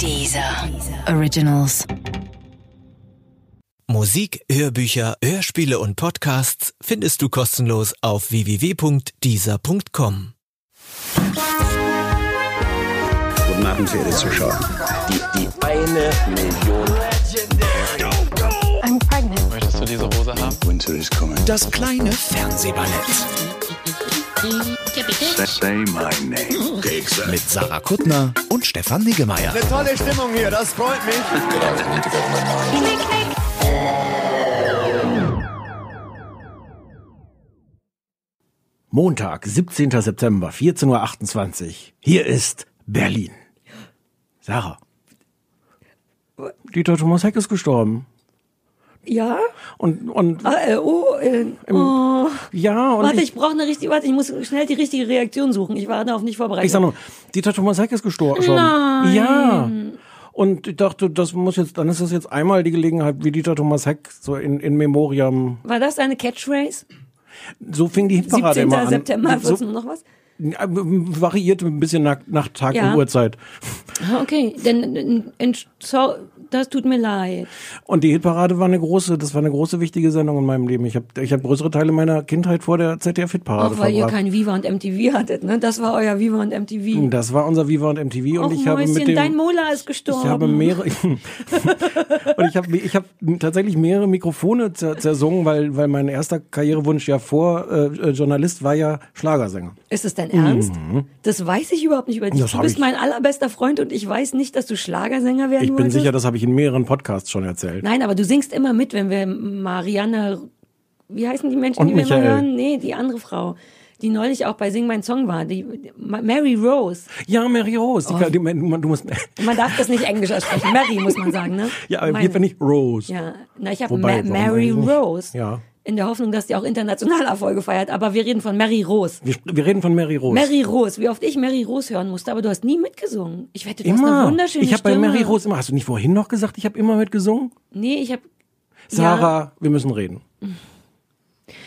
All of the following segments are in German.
Dieser Originals. Musik, Hörbücher, Hörspiele und Podcasts findest du kostenlos auf www.dieser.com. Guten Abend, verehrte Zuschauer. Die, die eine Million. I'm pregnant. Möchtest du diese Hose haben? Winter is coming. Das kleine Fernsehballett Say my name. mit Sarah Kuttner und Stefan Niggemeier. Tolle Stimmung hier, das freut mich. Montag, 17. September, 14.28 Uhr. Hier ist Berlin. Sarah. Dieter Thomas Heck ist gestorben. Ja? Und, und Ah, äh, oh, äh, oh. ja, und Warte, ich, ich brauche eine richtige, warte, ich muss schnell die richtige Reaktion suchen. Ich war darauf nicht vorbereitet. ich sag nur, Dieter Thomas Heck ist gestorben. Nein. Ja. Und ich dachte, das muss jetzt, dann ist es jetzt einmal die Gelegenheit, wie Dieter Thomas Heck so in, in Memoriam. war das deine Catchphrase? So fing die Hitparade 17. immer an. September, so, noch was? Variierte ein bisschen nach, nach Tag Ja. und Uhrzeit. Ah, Okay, denn, ent- so, das tut mir leid. Und die Hitparade war eine große, das war eine große wichtige Sendung in meinem Leben. Ich habe ich hab größere Teile meiner Kindheit vor der ZDF Hitparade Auch weil ihr verbracht. kein Viva und MTV hattet, ne? Das war euer Viva und MTV. Das war unser Viva und MTV und Och, ich habe Mäuschen, mit dem dein Mola ist gestorben. ich habe mehrere und ich habe ich habe tatsächlich mehrere Mikrofone zer, zersungen, weil weil mein erster Karrierewunsch ja vor äh, Journalist war ja Schlagersänger. Ist es dein Ernst? Das weiß ich überhaupt nicht über dich. Mhm. Das Du bist ich- mein allerbester Freund und ich weiß nicht, dass du Schlagersänger werden Ich bin wolltest. sicher, das habe ich in mehreren Podcasts schon erzählt. Nein, aber du singst immer mit, wenn wir Marianne, wie heißen die Menschen, Und die wir immer Michael. hören? Nee, die andere Frau, die neulich auch bei Sing mein Song war, die Mary Rose. Ja, Mary Rose, Oh. die, die, du musst Man darf das nicht Englisch aussprechen. Mary muss man sagen, ne? ja, aber Meine- bin ich Rose. Ja, na, ich habe Ma Mary nicht? Rose. Ja. In der Hoffnung, dass die auch international Erfolge feiert. Aber wir reden von Mary Rose. Wir, wir reden von Mary Rose. Mary Rose, wie oft ich Mary Rose hören musste, aber du hast nie mitgesungen. Ich wette, du hast eine immer. wunderschöne Ich habe bei. Mary Rose immer. Hast du nicht vorhin noch gesagt, ich habe immer mitgesungen? Nee, ich habe Sarah, wir müssen reden.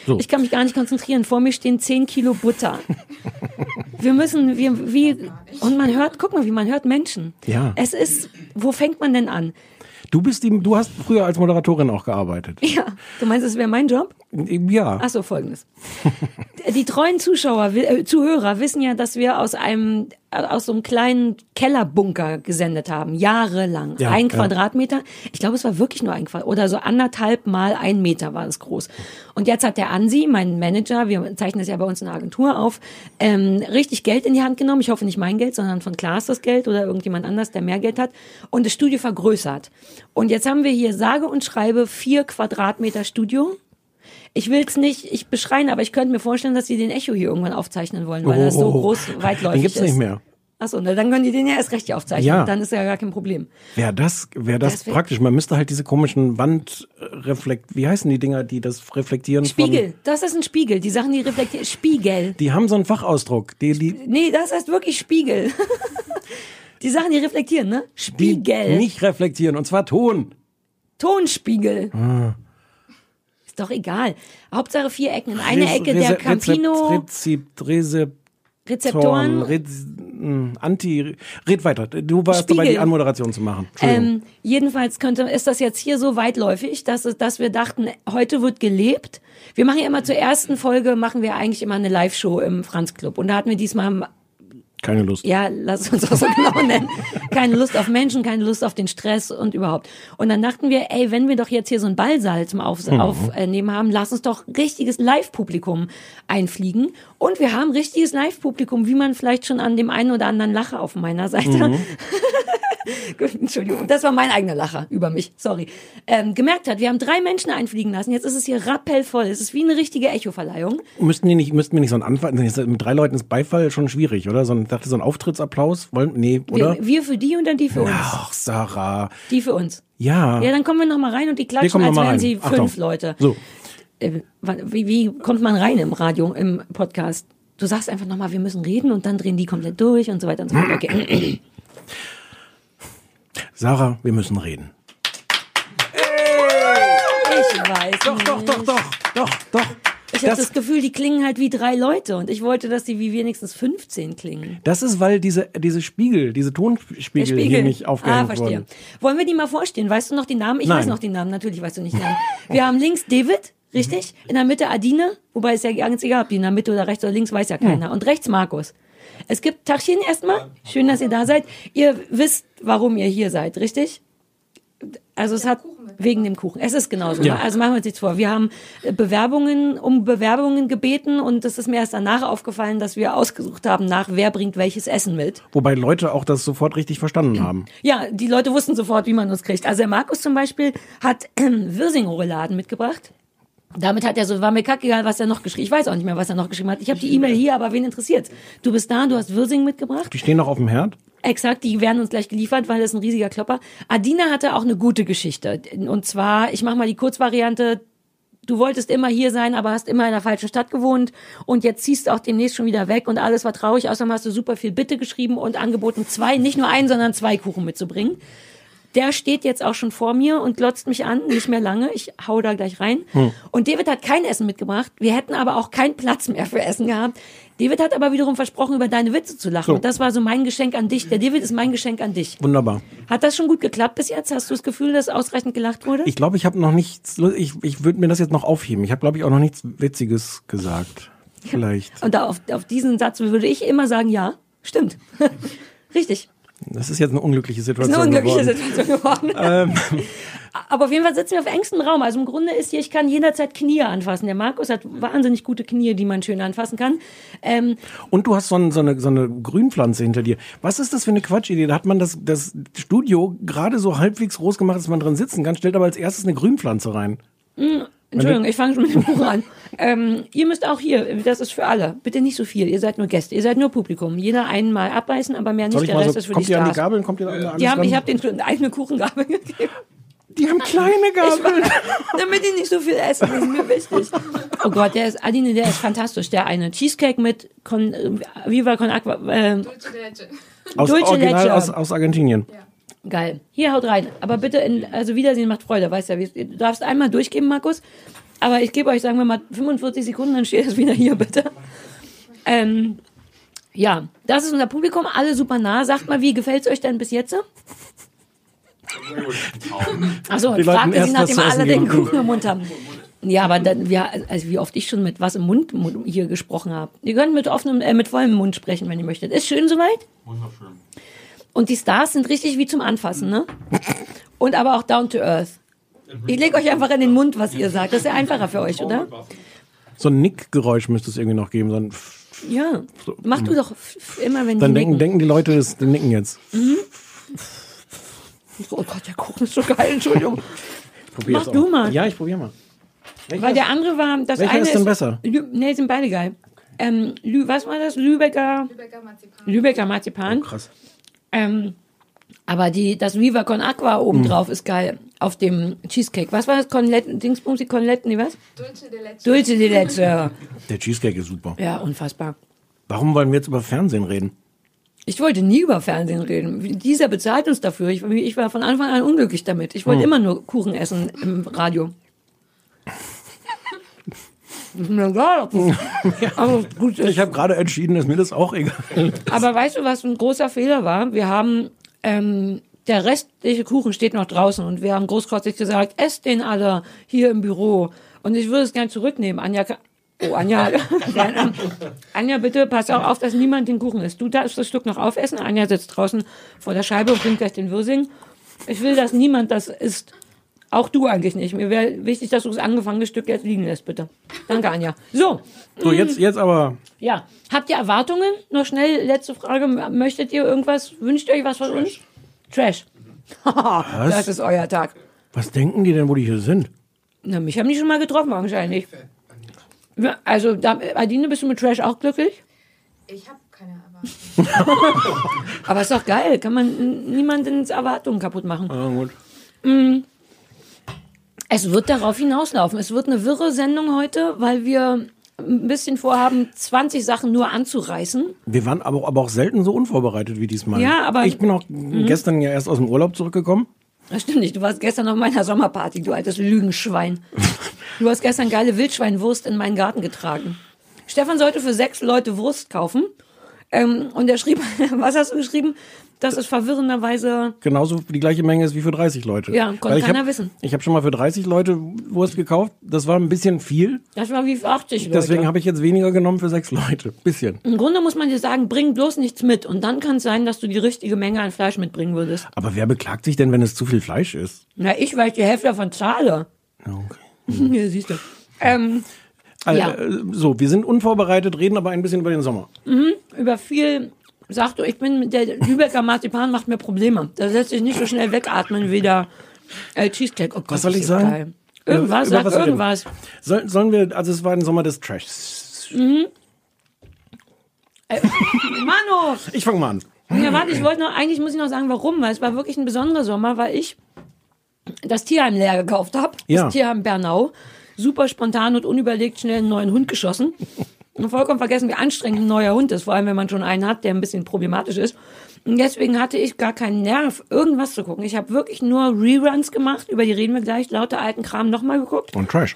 So. Ich kann mich gar nicht konzentrieren. Vor mir stehen 10 Kilo Butter. Wir müssen, wir, wie, und man hört, guck mal, wie man hört Menschen. Ja. Es ist, wo fängt man denn an? Du bist die, du hast früher als Moderatorin auch gearbeitet. Ja, du meinst, es wäre mein Job? Ja. Ach so, folgendes. Die treuen Zuschauer, äh, Zuhörer wissen ja, dass wir aus einem, äh, aus so einem kleinen Kellerbunker gesendet haben, jahrelang. Ja, ein ja. Quadratmeter. Ich glaube, es war wirklich nur ein Quadratmeter, oder so anderthalb mal ein Meter war es groß. Und jetzt hat der Ansi, mein Manager, wir zeichnen das ja bei uns in der Agentur auf, ähm, richtig Geld in die Hand genommen. Ich hoffe nicht mein Geld, sondern von Klaas das Geld oder irgendjemand anders, der mehr Geld hat. Und das Studio vergrößert. Und jetzt haben wir hier sage und schreibe vier Quadratmeter Studio. Ich will es nicht, ich beschreien, aber ich könnte mir vorstellen, dass sie den Echo hier irgendwann aufzeichnen wollen, weil das so Oh. groß, weitläufig Den gibt's ist. nicht mehr. Achso, na, dann können die den ja erst recht hier aufzeichnen. Ja. Dann ist ja gar kein Problem. Wäre das, wäre das, Das wär- praktisch. Man müsste halt diese komischen Wandreflekt, wie heißen die Dinger, die das reflektieren? Spiegel, das ist ein Spiegel. Die Sachen, die reflektieren. Spiegel. die haben so einen Fachausdruck. Die, die, Nee, das heißt wirklich Spiegel. die Sachen, die reflektieren, ne? die Spiegel. nicht reflektieren. Und zwar Ton. Tonspiegel. Ah. Ist doch egal. Hauptsache vier Ecken. In eine Rese- Ecke der Campino Rezept, Rezep, Rezeptoren. Rez, mh, Anti, red weiter. Du warst Spiegel. dabei, die Anmoderation zu machen. Ähm, jedenfalls könnte, ist das jetzt hier so weitläufig, dass, es, dass wir dachten, heute wird gelebt. Wir machen ja immer zur ersten Folge, machen wir eigentlich immer eine Live-Show im Franz Club. Und da hatten wir diesmal Keine Lust. ja, lass uns auch so genau nennen. Keine Lust auf Menschen, keine Lust auf den Stress und überhaupt. Und dann dachten wir, ey, wenn wir doch jetzt hier so ein Ballsaal zum Auf Mhm. Aufnehmen haben, lass uns doch richtiges Live-Publikum einfliegen. Und wir haben richtiges Live-Publikum, wie man vielleicht schon an dem einen oder anderen Lacher auf meiner Seite Mhm. Entschuldigung, das war mein eigener Lacher über mich, sorry. Ähm, gemerkt hat, wir haben drei Menschen einfliegen lassen, jetzt ist es hier rappellvoll, es ist wie eine richtige Echo-Verleihung. Müssten die nicht, müssten wir nicht so einen Anfall, mit drei Leuten ist Beifall schon schwierig, oder? So ein, dachte so ein Auftrittsapplaus, wollen, nee, oder? Wir, wir für die und dann die für uns. Ach, Sarah. Die für uns. Ja. Ja, dann kommen wir noch mal rein und die klatschen, als wären rein. sie Achtung. fünf Leute. So. Äh, Wie, wie kommt man rein im Radio, im Podcast? Du sagst einfach nochmal, wir müssen reden und dann drehen die komplett durch und so weiter und so fort. Okay. Sarah, wir müssen reden. Ich weiß Doch, nicht. doch, doch, doch, doch, doch. Ich habe Das- das Gefühl, die klingen halt wie drei Leute und ich wollte, dass die wie wenigstens 15 klingen. Das ist, weil diese, diese Spiegel, diese Tonspiegel hier nicht ah, aufgehängt verstehe. wurden. Wollen wir die mal vorstellen? Weißt du noch die Namen? Ich Nein. weiß noch die Namen, natürlich weißt du nicht die Namen. Wir haben links David, richtig? In der Mitte Adine, wobei es ja ganz egal, ob die in der Mitte oder rechts oder links, weiß ja Hm. keiner. Und rechts Markus. Es gibt Tachchen erstmal. Schön, dass ihr da seid. Ihr wisst, warum ihr hier seid, richtig? Also es hat wegen dem Kuchen. Es ist genauso. Ja. Also machen wir uns nichts vor. Wir haben äh, Bewerbungen um Bewerbungen gebeten und es ist mir erst danach aufgefallen, dass wir ausgesucht haben nach wer bringt welches Essen mit. Wobei Leute auch das sofort richtig verstanden haben. Ja, die Leute wussten sofort, wie man uns kriegt. Also der Markus zum Beispiel hat ähm, Wirsing-Rouladen mitgebracht. Damit hat er so, war mir kackegal, was er noch geschrieben Ich weiß auch nicht mehr, was er noch geschrieben hat. Ich habe die E-Mail hier, aber wen interessiert's? Du bist da, du hast Wirsing mitgebracht. Die stehen noch auf dem Herd. Exakt, die werden uns gleich geliefert, weil das ist ein riesiger Klopper. Adina hatte auch eine gute Geschichte. Und zwar, ich mache mal die Kurzvariante. Du wolltest immer hier sein, aber hast immer in der falschen Stadt gewohnt und jetzt ziehst du auch demnächst schon wieder weg und alles war traurig. Außerdem hast du super viel Bitte geschrieben und angeboten, zwei, nicht nur einen, sondern zwei Kuchen mitzubringen. Der steht jetzt auch schon vor mir und glotzt mich an, nicht mehr lange. Ich hau da gleich rein. Und David hat kein Essen mitgebracht. Wir hätten aber auch keinen Platz mehr für Essen gehabt. David hat aber wiederum versprochen, über deine Witze zu lachen. So. Und das war so mein Geschenk an dich. Der David ist mein Geschenk an dich. Wunderbar. Hat das schon gut geklappt bis jetzt? Hast du das Gefühl, dass ausreichend gelacht wurde? Ich glaube, ich habe noch nichts, ich, ich würde mir das jetzt noch aufheben. Ich habe, glaube ich, auch noch nichts Witziges gesagt. Vielleicht. und auf, auf diesen Satz würde ich immer sagen, ja, stimmt. Richtig. Das ist jetzt eine unglückliche Das ist Situation. eine unglückliche geworden. Situation geworden. Aber auf jeden Fall sitzen wir auf engstem Raum. Also im Grunde ist hier, ich kann jederzeit Knie anfassen. Der Markus hat wahnsinnig gute Knie, die man schön anfassen kann. Ähm, Und du hast so, ein, so, eine, so eine Grünpflanze hinter dir. Was ist das für eine Quatschidee? Da hat man das, das Studio gerade so halbwegs groß gemacht, dass man drin sitzen kann, stellt aber als erstes eine Grünpflanze rein. Entschuldigung, ich fange schon mit dem Buch an. Ähm, ihr müsst auch hier, das ist für alle. Bitte nicht so viel. Ihr seid nur Gäste, ihr seid nur Publikum. Jeder einmal abbeißen, aber mehr nicht. Ich Der mal Rest so, ist für kommt die ihr an die Stars. Gabeln? Kommt ihr alles Die haben, ich habe denen eine Kuchengabel gegeben. die haben kleine Gabeln. Damit die nicht so viel essen, das ist mir wichtig. Oh Gott, der ist, Adine, der ist fantastisch. Der eine Cheesecake mit Con, äh, Viva Con Aqua. Äh, Aus, Dulce original Leche. aus, aus Argentinien. Geil. Hier, haut rein. Aber bitte, in, also Wiedersehen macht Freude, weißt ja. wie- Du darfst einmal durchgeben, Markus. Aber ich gebe euch, sagen wir mal, 45 Sekunden, dann steht es wieder hier, bitte. Ähm, ja, das ist unser Publikum, alle super nah. Sagt mal, wie gefällt's euch denn bis jetzt? Achso, Die fragt wollten ihr sie, nachdem alle den. Kuchen im Mund haben. Ja, aber dann, wir, also wie oft ich schon mit was im Mund mu- hier gesprochen habe. Ihr könnt mit offenem, äh, mit vollem Mund sprechen, wenn ihr möchtet. Ist schön soweit? Wunderschön. Und die Stars sind richtig wie zum Anfassen, ne? Und aber auch down to earth. Ich lege euch einfach in den Mund, was ihr sagt. Das ist ja einfacher für euch, oder? So ein Nickgeräusch müsste es irgendwie noch geben. So ein Ja. Mach du doch immer, wenn dann die denken, nicken. denken die Leute, das nicken jetzt. Oh Gott, der Kuchen ist so geil, Entschuldigung. Mach du auch. mal. Ja, ich probiere mal. Weil der andere war, das Welcher eine ist denn besser? Lü nee, sind beide geil. Ähm, Lü was war das? Lübecker, Lübecker Marzipan. Lübecker Marzipan. Krass. Ähm, aber die, das Viva con Aqua oben Hm. drauf ist geil. Auf dem Cheesecake. Was war das? Conletten, Dingsbumsi, Conletten, nee, was? Dulce de leche. Dulce de leche. Der Cheesecake ist super. Ja, unfassbar. Warum wollen wir jetzt über Fernsehen reden? Ich wollte nie über Fernsehen reden. Dieser bezahlt uns dafür. Ich, ich war von Anfang an unglücklich damit. Ich Hm. wollte immer nur Kuchen essen im Radio. Ist mir egal, aber gut ist. Ich habe gerade entschieden, ist mir das auch egal. Aber weißt du, was ein großer Fehler war? Wir haben, ähm, der restliche Kuchen steht noch draußen und wir haben großkotzig gesagt, esst den alle hier im Büro. Und ich würde es gern zurücknehmen. Anja, oh, Anja, Anja, bitte pass auch auf, dass niemand den Kuchen isst. Du darfst das Stück noch aufessen. Anja sitzt draußen vor der Scheibe und bringt gleich den Würsing. Ich will, dass niemand das isst. Auch du eigentlich nicht. Mir wäre wichtig, dass du das angefangene Stück jetzt liegen lässt, bitte. Danke, Anja. So, So, jetzt, jetzt aber. ja. Habt ihr Erwartungen? Noch schnell, letzte Frage. Möchtet ihr irgendwas? Wünscht ihr euch was von uns? Trash. das ist euer Tag. Was denken die denn, wo die hier sind? Na, mich haben die schon mal getroffen, wahrscheinlich. Ja, Also, da, Adine, bist du mit Trash auch glücklich? Ich habe keine Erwartung. Aber ist doch geil. Kann man niemandens Erwartungen kaputt machen. Ah, gut. Es wird darauf hinauslaufen. Es wird eine wirre Sendung heute, weil wir ein bisschen vorhaben, 20 Sachen nur anzureißen. Wir waren aber, aber auch selten so unvorbereitet wie diesmal. Ja, aber- Mhm. Ich bin auch gestern ja erst aus dem Urlaub zurückgekommen. Das stimmt nicht. Du warst gestern auf meiner Sommerparty, du altes Lügenschwein. Du hast gestern geile Wildschweinwurst in meinen Garten getragen. Stefan sollte für sechs Leute Wurst kaufen. Ähm, und er schrieb, was hast du geschrieben? Das ist verwirrenderweise. Genauso die gleiche Menge ist wie für 30 Leute. Ja, konnte keiner hab, wissen. Ich habe schon mal für 30 Leute Wurst gekauft. Das war ein bisschen viel. Das war wie für 80 Leute. Deswegen habe ich jetzt weniger genommen für sechs Leute. Bisschen. Im Grunde muss man dir sagen, bring bloß nichts mit. Und dann kann es sein, dass du die richtige Menge an Fleisch mitbringen würdest. Aber wer beklagt sich denn, wenn es zu viel Fleisch ist? Na, ich, weil ich die Hälfte davon zahle. Ja, okay. Hier, siehst du. Ähm, Also, Ja. äh, So, wir sind unvorbereitet, reden aber ein bisschen über den Sommer. über viel sagst du, ich bin mit der Lübecker Marzipan macht mir Probleme. Da lässt sich nicht so schnell wegatmen wie der äh, Cheesecake. Oh Gott, Was soll ich sagen? geil. Irgendwas, sag irgendwas. Soll, sollen wir, also es war ein Sommer des Trashs. Mano! Ich fange mal an. Ja, warte, ich wollte noch, eigentlich muss ich noch sagen, warum, weil es war wirklich ein besonderer Sommer, weil ich das Tierheim leer gekauft habe. Ja. Das Tierheim Bernau. Super spontan und unüberlegt schnell einen neuen Hund geschossen. Und vollkommen vergessen, wie anstrengend ein neuer Hund ist, vor allem wenn man schon einen hat, der ein bisschen problematisch ist. Und deswegen hatte ich gar keinen Nerv, irgendwas zu gucken. Ich habe wirklich nur Reruns gemacht, über die reden wir gleich, lauter alten Kram nochmal geguckt. Und Trash.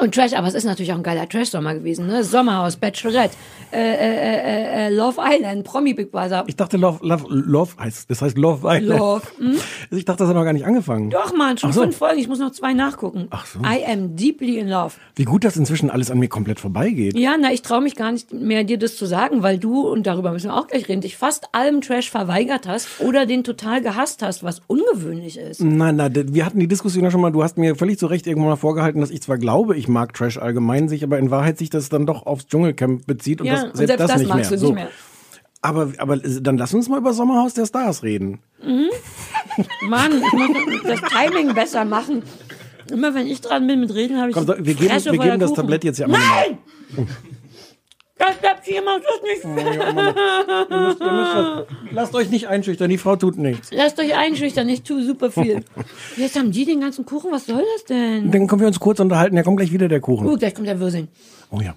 Und Trash, aber es ist natürlich auch ein geiler Trash-Sommer gewesen, ne? Sommerhaus, Bachelorette, äh, äh, äh, äh, Love Island, Promi Big Brother. Ich dachte, Love, Love, Love heißt, das heißt Love Island. Love, hm? Ich dachte, das hat noch gar nicht angefangen. Doch, Mann, schon so. fünf Folgen. Ich muss noch zwei nachgucken. Ach so. I am deeply in love. Wie gut, dass inzwischen alles an mir komplett vorbeigeht. Ja, na, ich traue mich gar nicht mehr, dir das zu sagen, weil du, und darüber müssen wir auch gleich reden, dich fast allem Trash verweigert hast oder den total gehasst hast, was ungewöhnlich ist. Nein, nein, wir hatten die Diskussion ja schon mal. Du hast mir völlig zu Recht irgendwann mal vorgehalten, dass ich zwar glaube, ich mag Trash allgemein, sich aber in Wahrheit sich das dann doch aufs Dschungelcamp bezieht und Ja, das, und selbst, das, nicht, magst mehr. du nicht mehr. Aber, aber dann lass uns mal über Sommerhaus der Stars reden. Mann, ich muss das Timing besser machen. Immer wenn ich dran bin mit Reden, habe ich Komm, so, wir geben, wir geben das Kuchen. Tablett jetzt ja mal. Nein! Das bleibt hier, macht das nicht Ihr müsst, ihr müsst das, lasst euch nicht einschüchtern, die Frau tut nichts. Lasst euch einschüchtern, ich tue super viel. Jetzt haben die den ganzen Kuchen, was soll das denn? Dann können wir uns kurz unterhalten, der kommt gleich wieder, der Kuchen. Oh, gleich kommt der Wirsing. Oh ja.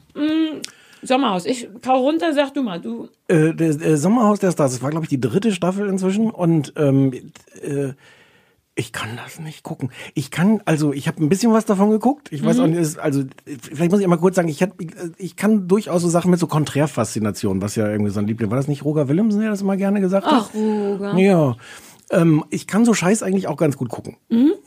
Sommerhaus, ich kau runter, sag du mal, du. Äh, der, der Sommerhaus der Stars, das war, glaube ich, die dritte Staffel inzwischen und ähm, äh, ich kann das nicht gucken. Ich kann, also ich habe ein bisschen was davon geguckt. Ich Mhm. weiß auch nicht, also vielleicht muss ich einmal kurz sagen, ich, hab, ich kann durchaus so Sachen mit so Konträrfaszination, was ja irgendwie so ein Liebling war. Das nicht Roger Willemsen, der das immer gerne gesagt hat? Ach, Roger. Ja. Ähm, ich kann so Scheiß eigentlich auch ganz gut gucken. Mhm.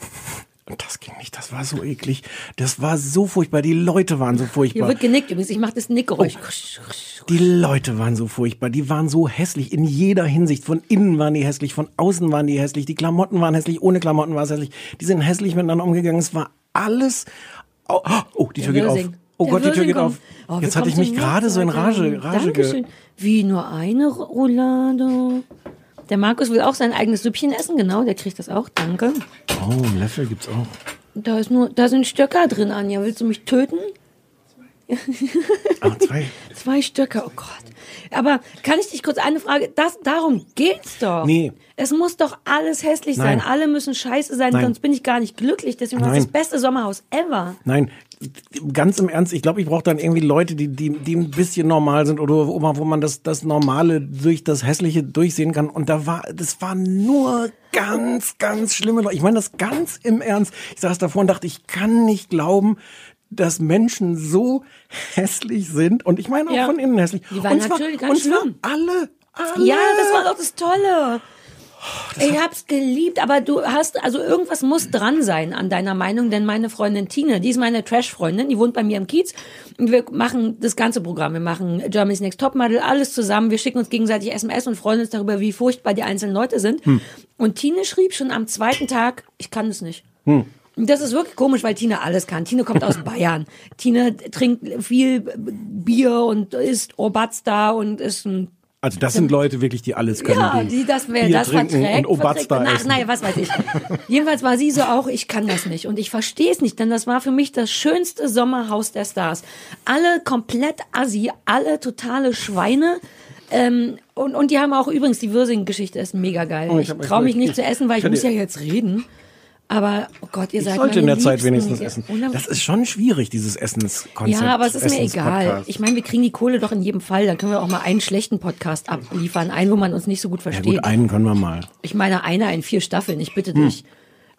Und das ging nicht, das war so eklig. Das war so furchtbar. Die Leute waren so Hier furchtbar. wird genickt übrigens, ich mach das Nickgeräusch. Oh. Die Leute waren so furchtbar, die waren so hässlich in jeder Hinsicht. Von innen waren die hässlich, von außen waren die hässlich, die Klamotten waren hässlich, ohne Klamotten war es hässlich. Die sind hässlich miteinander umgegangen. Es war alles. Oh, oh die Tür Der geht auf. Oh Der Gott, die Tür geht kommt. auf. Oh, Jetzt hatte ich mich gerade so in Rage. Rage ge Dankeschön. Wie nur eine Roulade. Der Markus will auch sein eigenes Süppchen essen, genau, der kriegt das auch, danke. Oh, einen Löffel gibt's auch. Da ist nur, da sind Stöcker drin, Anja. Willst du mich töten? Ah, zwei. Zwei Stöcker, oh Gott. Aber kann ich dich kurz eine Frage, das, darum geht's doch. Nee. Es muss doch alles hässlich sein. Nein. Alle müssen scheiße sein, Nein. sonst bin ich gar nicht glücklich. Deswegen war das beste Sommerhaus ever. Nein, ganz im Ernst, ich glaube, ich brauche dann irgendwie Leute, die, die, die ein bisschen normal sind oder wo man, wo man das, das Normale durch das Hässliche durchsehen kann. Und da war, das waren nur ganz, ganz schlimme Leute. Ich meine das ganz im Ernst. Ich saß davor und dachte, ich kann nicht glauben, dass Menschen so hässlich sind. Und ich meine auch Ja. von innen hässlich. Die waren und zwar, natürlich ganz und zwar schlimm. alle, alle. Ja, das war doch das Tolle. ich hab's geliebt, aber du hast, also irgendwas muss dran sein an deiner Meinung, denn meine Freundin Tine, die ist meine Trash-Freundin, die wohnt bei mir im Kiez und wir machen das ganze Programm. Wir machen Germany's Next Topmodel, alles zusammen. Wir schicken uns gegenseitig SMS und freuen uns darüber, wie furchtbar die einzelnen Leute sind. Und Tine schrieb schon am zweiten Tag, ich kann es nicht. Und Das ist wirklich komisch, weil Tine alles kann. Tine kommt aus Bayern. Tine trinkt viel Bier und isst Obatz und ist ein Also das sind Leute wirklich, die alles können. ja, die das, wer das trinken verträgt, und verträgt. da Ach, essen. naja, was weiß ich. Jedenfalls war sie so auch, ich kann das nicht. Und ich verstehe es nicht, denn das war für mich das schönste Sommerhaus der Stars. Alle komplett assi, alle totale Schweine. Ähm, und, und die haben auch übrigens, die Würsing-Geschichte ist mega geil. Oh, ich ich traue mich ich- nicht ich- zu essen, weil ich muss ja jetzt reden. Aber, oh Gott, ihr Ich seid sollte in der Zeit wenigstens Ja, essen. Das ist schon schwierig, dieses Essenskonzept. Ja, aber es ist mir egal. Ich meine, wir kriegen die Kohle doch in jedem Fall. Dann können wir auch mal einen schlechten Podcast abliefern. Einen, wo man uns nicht so gut Ja versteht. gut, einen können wir mal. Ich meine, einer in vier Staffeln, ich Hm. bitte dich.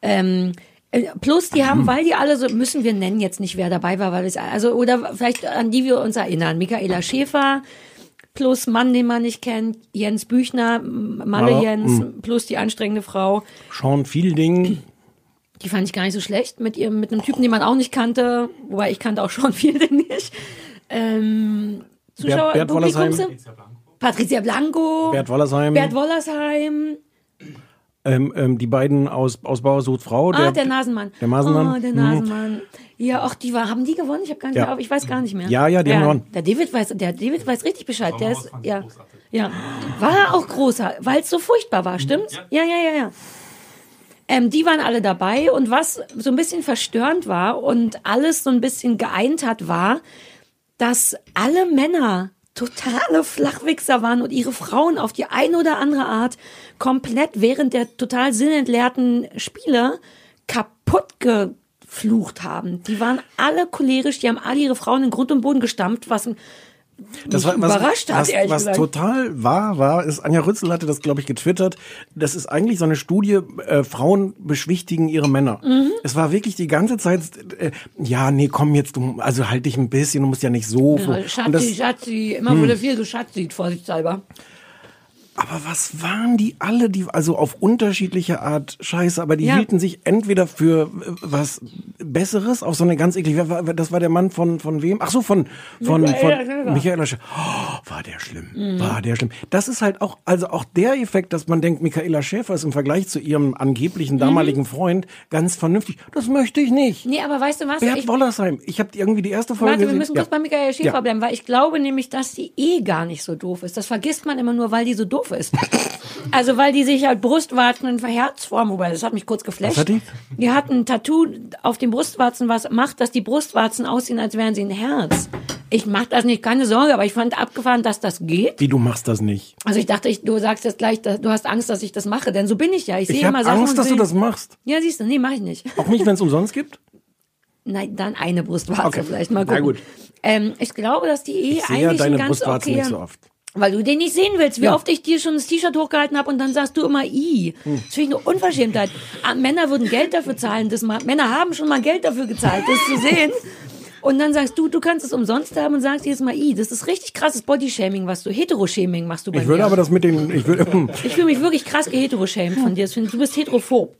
Ähm, äh, plus, die haben, weil die alle so, müssen wir nennen jetzt nicht, wer dabei war, weil es, also, oder vielleicht an die wir uns erinnern. Michaela Schäfer, plus Mann, den man nicht kennt, Jens Büchner, Malle Jens, plus die anstrengende Frau. Sean Fielding, Die fand ich gar nicht so schlecht mit ihrem, mit einem Typen, den man auch nicht kannte, wobei ich kannte auch schon viele nicht. Ähm, Zuschauer, Bert Wollersheim. Publikumse? Patricia Blanco, Bert Wollersheim, Bert Wollersheim, ähm, ähm, die beiden aus, aus Bauer sucht Frau. ah, der Nasenmann. Der Nasenmann. Oh, der Mhm. Nasenmann. Ja, ach, die war, haben die gewonnen? Ich habe gar nicht Ja. mehr, auf- ich weiß gar nicht mehr. Ja, ja, die haben gewonnen. Der David weiß, der David weiß richtig Bescheid. Der ist, ja, ja, war auch großer, weil es so furchtbar war, stimmt's? Ja, ja, ja, ja. Ähm, die waren alle dabei und was so ein bisschen verstörend war und alles so ein bisschen geeint hat, war, dass alle Männer totale Flachwichser waren und ihre Frauen auf die eine oder andere Art komplett während der total sinnentleerten Spiele kaputt geflucht haben. Die waren alle cholerisch, die haben alle ihre Frauen in Grund und Boden gestampft, was Das mich überrascht hat, was, ehrlich was gesagt. total wahr war, ist, Anja Rützel hatte das, glaube ich, getwittert. Das ist eigentlich so eine Studie, äh, Frauen beschwichtigen ihre Männer. Mhm. Es war wirklich die ganze Zeit, äh, ja, nee, komm jetzt, du, also halt dich ein bisschen, du musst ja nicht so. Ja, und das, Schatzi, Schatzi, immer wurde viel geschatzigt, vorsichtshalber. Aber was waren die alle, die, also auf unterschiedliche Art scheiße, aber die Ja. hielten sich entweder für äh, was Besseres, auf so eine ganz eklig, wer war, das war der Mann von, von wem? Ach so, von, von, Michaela von Schäfer. Michaela Schäfer. Oh, war der schlimm, Mhm. war der schlimm. Das ist halt auch, also auch der Effekt, dass man denkt, Michaela Schäfer ist im Vergleich zu ihrem angeblichen Mhm. damaligen Freund ganz vernünftig. Das möchte ich nicht. Nee, aber weißt du was? Bert Ich- Wollersheim. Ich habe irgendwie die erste Folge Warte, wir gesehen. müssen Ja. kurz bei Michael Schäfer Ja. bleiben, weil ich glaube nämlich, dass die eh gar nicht so doof ist. Das vergisst man immer nur, weil die so doof ist. also weil die sich halt Brustwarzen in Herzform, wobei das hat mich kurz geflasht. Was hat die? Die hat ein Tattoo auf den Brustwarzen, was macht, dass die Brustwarzen aussehen, als wären sie ein Herz. Ich mach das nicht, keine Sorge, aber ich fand abgefahren, dass das geht. Wie, du machst das nicht. Also ich dachte, ich, du sagst jetzt gleich, dass- du hast Angst, dass ich das mache, denn so bin ich ja. Ich, Ich sehe habe immer Sachen Angst, dass du das machst. Ja, siehst du, nee, mach ich nicht. Auch nicht, wenn es umsonst gibt? Nein, dann eine Brustwarze Okay. vielleicht mal Na gucken. gut. Ähm, ich glaube, dass die eh Ich sehe ja eigentlich deine ein ganz Brustwarzen okay, nicht so oft. Weil du den nicht sehen willst, wie Ja. oft ich dir schon das T-Shirt hochgehalten habe und dann sagst du immer I. Hm. Das finde ich eine Unverschämtheit. Ah, Männer würden Geld dafür zahlen, das mal, Männer haben schon mal Geld dafür gezahlt, das zu sehen. Und dann sagst du, du kannst es umsonst haben und sagst jedes Mal I. Das ist richtig krasses Bodyshaming, was du, Heteroshaming machst du bei Ich würde mir. aber das mit den, ich würde, ich fühle mich wirklich krass geheteroshamed von dir. Du bist heterophob.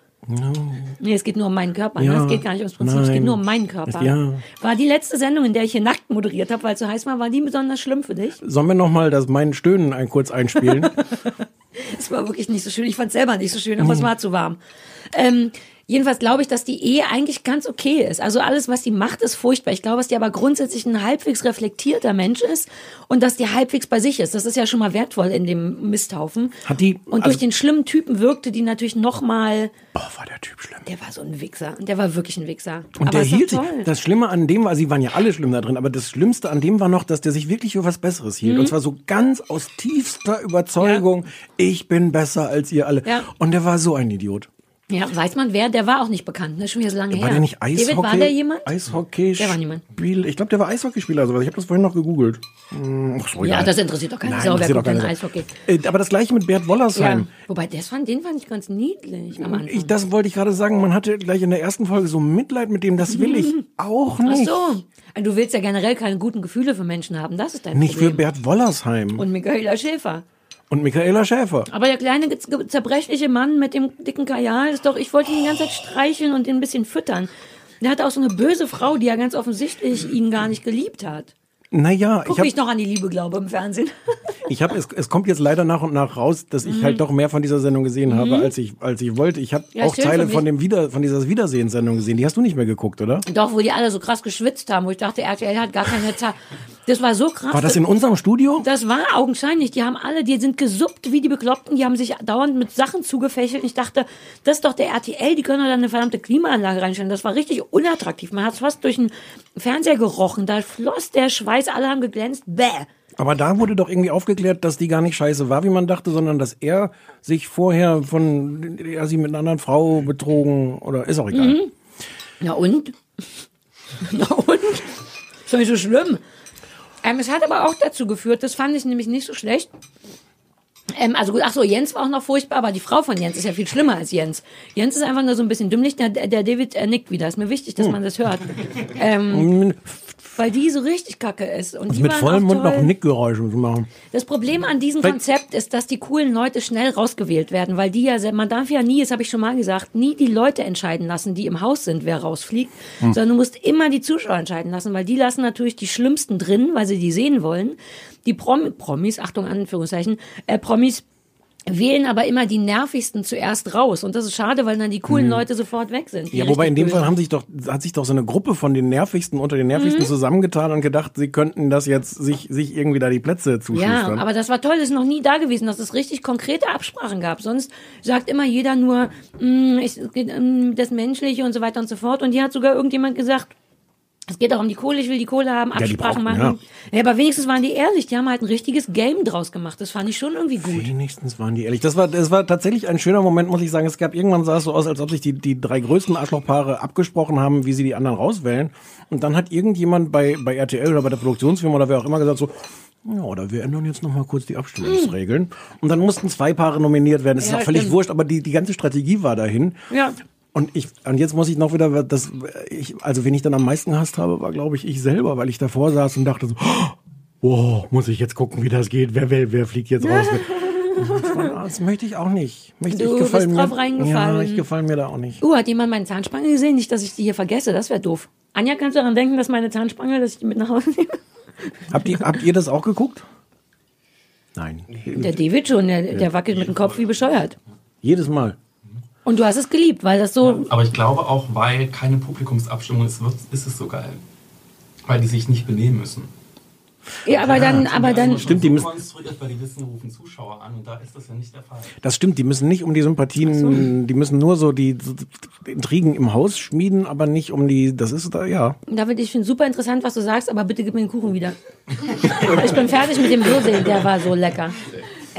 Nee, es geht nur um meinen Körper. Ja. Ne? Es geht gar nicht ums Prinzip, es geht Nein. nur um meinen Körper. Ja. War die letzte Sendung, in der ich hier nackt moderiert habe, weil es so heiß war, war die besonders schlimm für dich? sollen wir noch mal das mein Stöhnen ein kurz einspielen? Es war wirklich nicht so schön. Ich fand es selber nicht so schön, aber es war zu warm. Ähm, jedenfalls glaube ich, dass die Ehe eigentlich ganz okay ist. Also alles, was die macht, ist furchtbar. Ich glaube, dass die aber grundsätzlich ein halbwegs reflektierter Mensch ist und dass die halbwegs bei sich ist. Das ist ja schon mal wertvoll in dem Misthaufen. Hat die- und also- durch den schlimmen Typen wirkte die natürlich noch mal. Boah, war der Typ schlimm. Der war so ein Wichser. Und der war wirklich ein Wichser. Und aber der hielt sich, das Schlimme an dem war, sie waren ja alle schlimm da drin, aber das Schlimmste an dem war noch, dass der sich wirklich für was Besseres hielt. Mhm. Und zwar so ganz aus tiefster Überzeugung, ich bin besser als ihr alle. Ja. Und der war so ein Idiot. Ja, weiß man wer? Der war auch nicht bekannt. Ist schon wieder so lange her. War der nicht Eishockey? David, war der jemand? Eishockey. Der war niemand. Spiel, ich glaube, der war Eishockeyspieler. Also, ich habe das vorhin noch gegoogelt. Hm, Ach, so, Ja, das interessiert doch keine Nein, Sau. Wer guckt denn Eishockey? Äh, Aber das gleiche mit Bert Ja. Wollersheim. Wobei, das fand, den fand ich ganz niedlich am Anfang. Ich, das wollte ich gerade sagen. Man hatte gleich in der ersten Folge so Mitleid mit dem. Das will ich auch Ach nicht. so. Du willst ja generell keine guten Gefühle für Menschen haben. Das ist dein Nicht für Problem. Bert Wollersheim Und Michaela Schäfer. Und Michaela Schäfer. Aber der kleine zerbrechliche Mann mit dem dicken Kajal ist doch, ich wollte ihn die ganze Zeit streicheln und ihn ein bisschen füttern. Der hatte auch so eine böse Frau, die ja ganz offensichtlich ihn gar nicht geliebt hat. Naja, Guck ich habe mich noch an die Liebe, glaube im Fernsehen. Ich habe es, es kommt jetzt leider nach und nach raus, dass ich halt doch mehr von dieser Sendung gesehen habe, als ich als ich wollte. Ich habe Mhm. Ja, auch Teile von dem Wieder von dieser Wiedersehenssendung gesehen. Die hast du nicht mehr geguckt, oder? Doch, wo die alle so krass geschwitzt haben, wo ich dachte, RTL hat gar keine Zeit. Das war so krass. War das in unserem Studio? Das war augenscheinlich. Die haben alle, die sind gesuppt wie die Bekloppten, die haben sich dauernd mit Sachen zugefächelt. Ich dachte, das ist doch der RTL, die können doch da eine verdammte Klimaanlage reinstellen. Das war richtig unattraktiv. Man hat fast durch den Fernseher gerochen. Da floss der Schweiß, alle haben geglänzt. Bäh. Aber da wurde doch irgendwie aufgeklärt, dass die gar nicht scheiße war, wie man dachte, sondern dass er sich vorher von, er sie mit einer anderen Frau betrogen oder ist auch egal. Mhm. Na und? Na und? Ist doch nicht so schlimm. Ähm, es hat aber auch dazu geführt, das fand ich nämlich nicht so schlecht. Ähm, also gut, ach so, Jens war auch noch furchtbar, aber die Frau von Jens ist ja viel schlimmer als Jens. Jens ist einfach nur so ein bisschen dümmlich, der, der David äh, nickt wieder. Ist mir wichtig, dass man das hört. Ähm, weil die so richtig kacke ist. Und die Mit vollem Mund noch Nickgeräusche zu machen. Das Problem an diesem Weil- Konzept ist, dass die coolen Leute schnell rausgewählt werden, weil die ja, man darf ja nie, das habe ich schon mal gesagt, nie die Leute entscheiden lassen, die im Haus sind, wer rausfliegt, Hm. sondern du musst immer die Zuschauer entscheiden lassen, weil die lassen natürlich die Schlimmsten drin, weil sie die sehen wollen. Die Prom Promis, Achtung, Anführungszeichen, äh, Promis wählen aber immer die nervigsten zuerst raus. Und das ist schade, weil dann die coolen Leute sofort weg sind. Ja, wobei in dem Fall haben sich doch, hat sich doch so eine Gruppe von den nervigsten unter den Mhm. nervigsten zusammengetan und gedacht, sie könnten das jetzt sich, sich irgendwie da die Plätze Ja, zuschustern. aber das war toll, das ist noch nie da gewesen, dass es richtig konkrete Absprachen gab. Sonst sagt immer jeder nur, mm, ich, es geht um das Menschliche und so weiter und so fort. Und hier hat sogar irgendjemand gesagt, es geht auch um die Kohle, ich will die Kohle haben, Absprachen brauchen- machen. Ja. aber wenigstens waren die ehrlich, die haben halt ein richtiges Game draus gemacht. Das fand ich schon irgendwie gut. Wenigstens waren die ehrlich. Das war, das war tatsächlich ein schöner Moment, muss ich sagen. Es gab irgendwann sah es so aus, als ob sich die, die drei größten Arschlochpaare abgesprochen haben, wie sie die anderen rauswählen. Und dann hat irgendjemand bei, bei RTL oder bei der Produktionsfirma oder wer auch immer gesagt so, ja, oder wir ändern jetzt noch mal kurz die Abstimmungsregeln. Und dann mussten zwei Paare nominiert werden. Das ist Ja, auch völlig stimmt. wurscht, aber die, die ganze Strategie war dahin. Ja. Und ich, und jetzt muss ich noch wieder, das, ich, also wen ich dann am meisten gehasst habe, war glaube ich ich selber, weil ich davor saß und dachte so, wow, muss ich jetzt gucken, wie das geht, wer, wer, wer fliegt jetzt raus? Das, möchte ich auch nicht. Möchte Du ich gefallen bist mir, drauf reingefallen. Ja, ich gefallen mir da auch nicht. Uh, hat jemand meine Zahnspange gesehen? Nicht, dass ich die hier vergesse, das wäre doof. Anja, kannst du daran denken, dass meine Zahnspange, dass ich die mit nach Hause nehme? Habt ihr, habt ihr das auch geguckt? Nein. Der David schon, der, der wackelt mit dem Kopf wie bescheuert. Jedes Mal. Und du hast es geliebt, weil das so Aber ich glaube auch, weil keine Publikumsabstimmung ist, wird, ist es so geil. Weil die sich nicht benehmen müssen. Ja, aber dann, aber dann, Stimmt, die so müssen- konstruiert, weil die wissen, rufen Zuschauer an und da ist das ja nicht der Fall. Das stimmt, die müssen nicht um die Sympathien, die müssen nur so die, so die Intrigen im Haus schmieden, aber nicht um die, das ist da, ja. David, ich finde super interessant, was du sagst, aber bitte gib mir den Kuchen wieder. ich bin fertig mit dem Würsel, der war so lecker.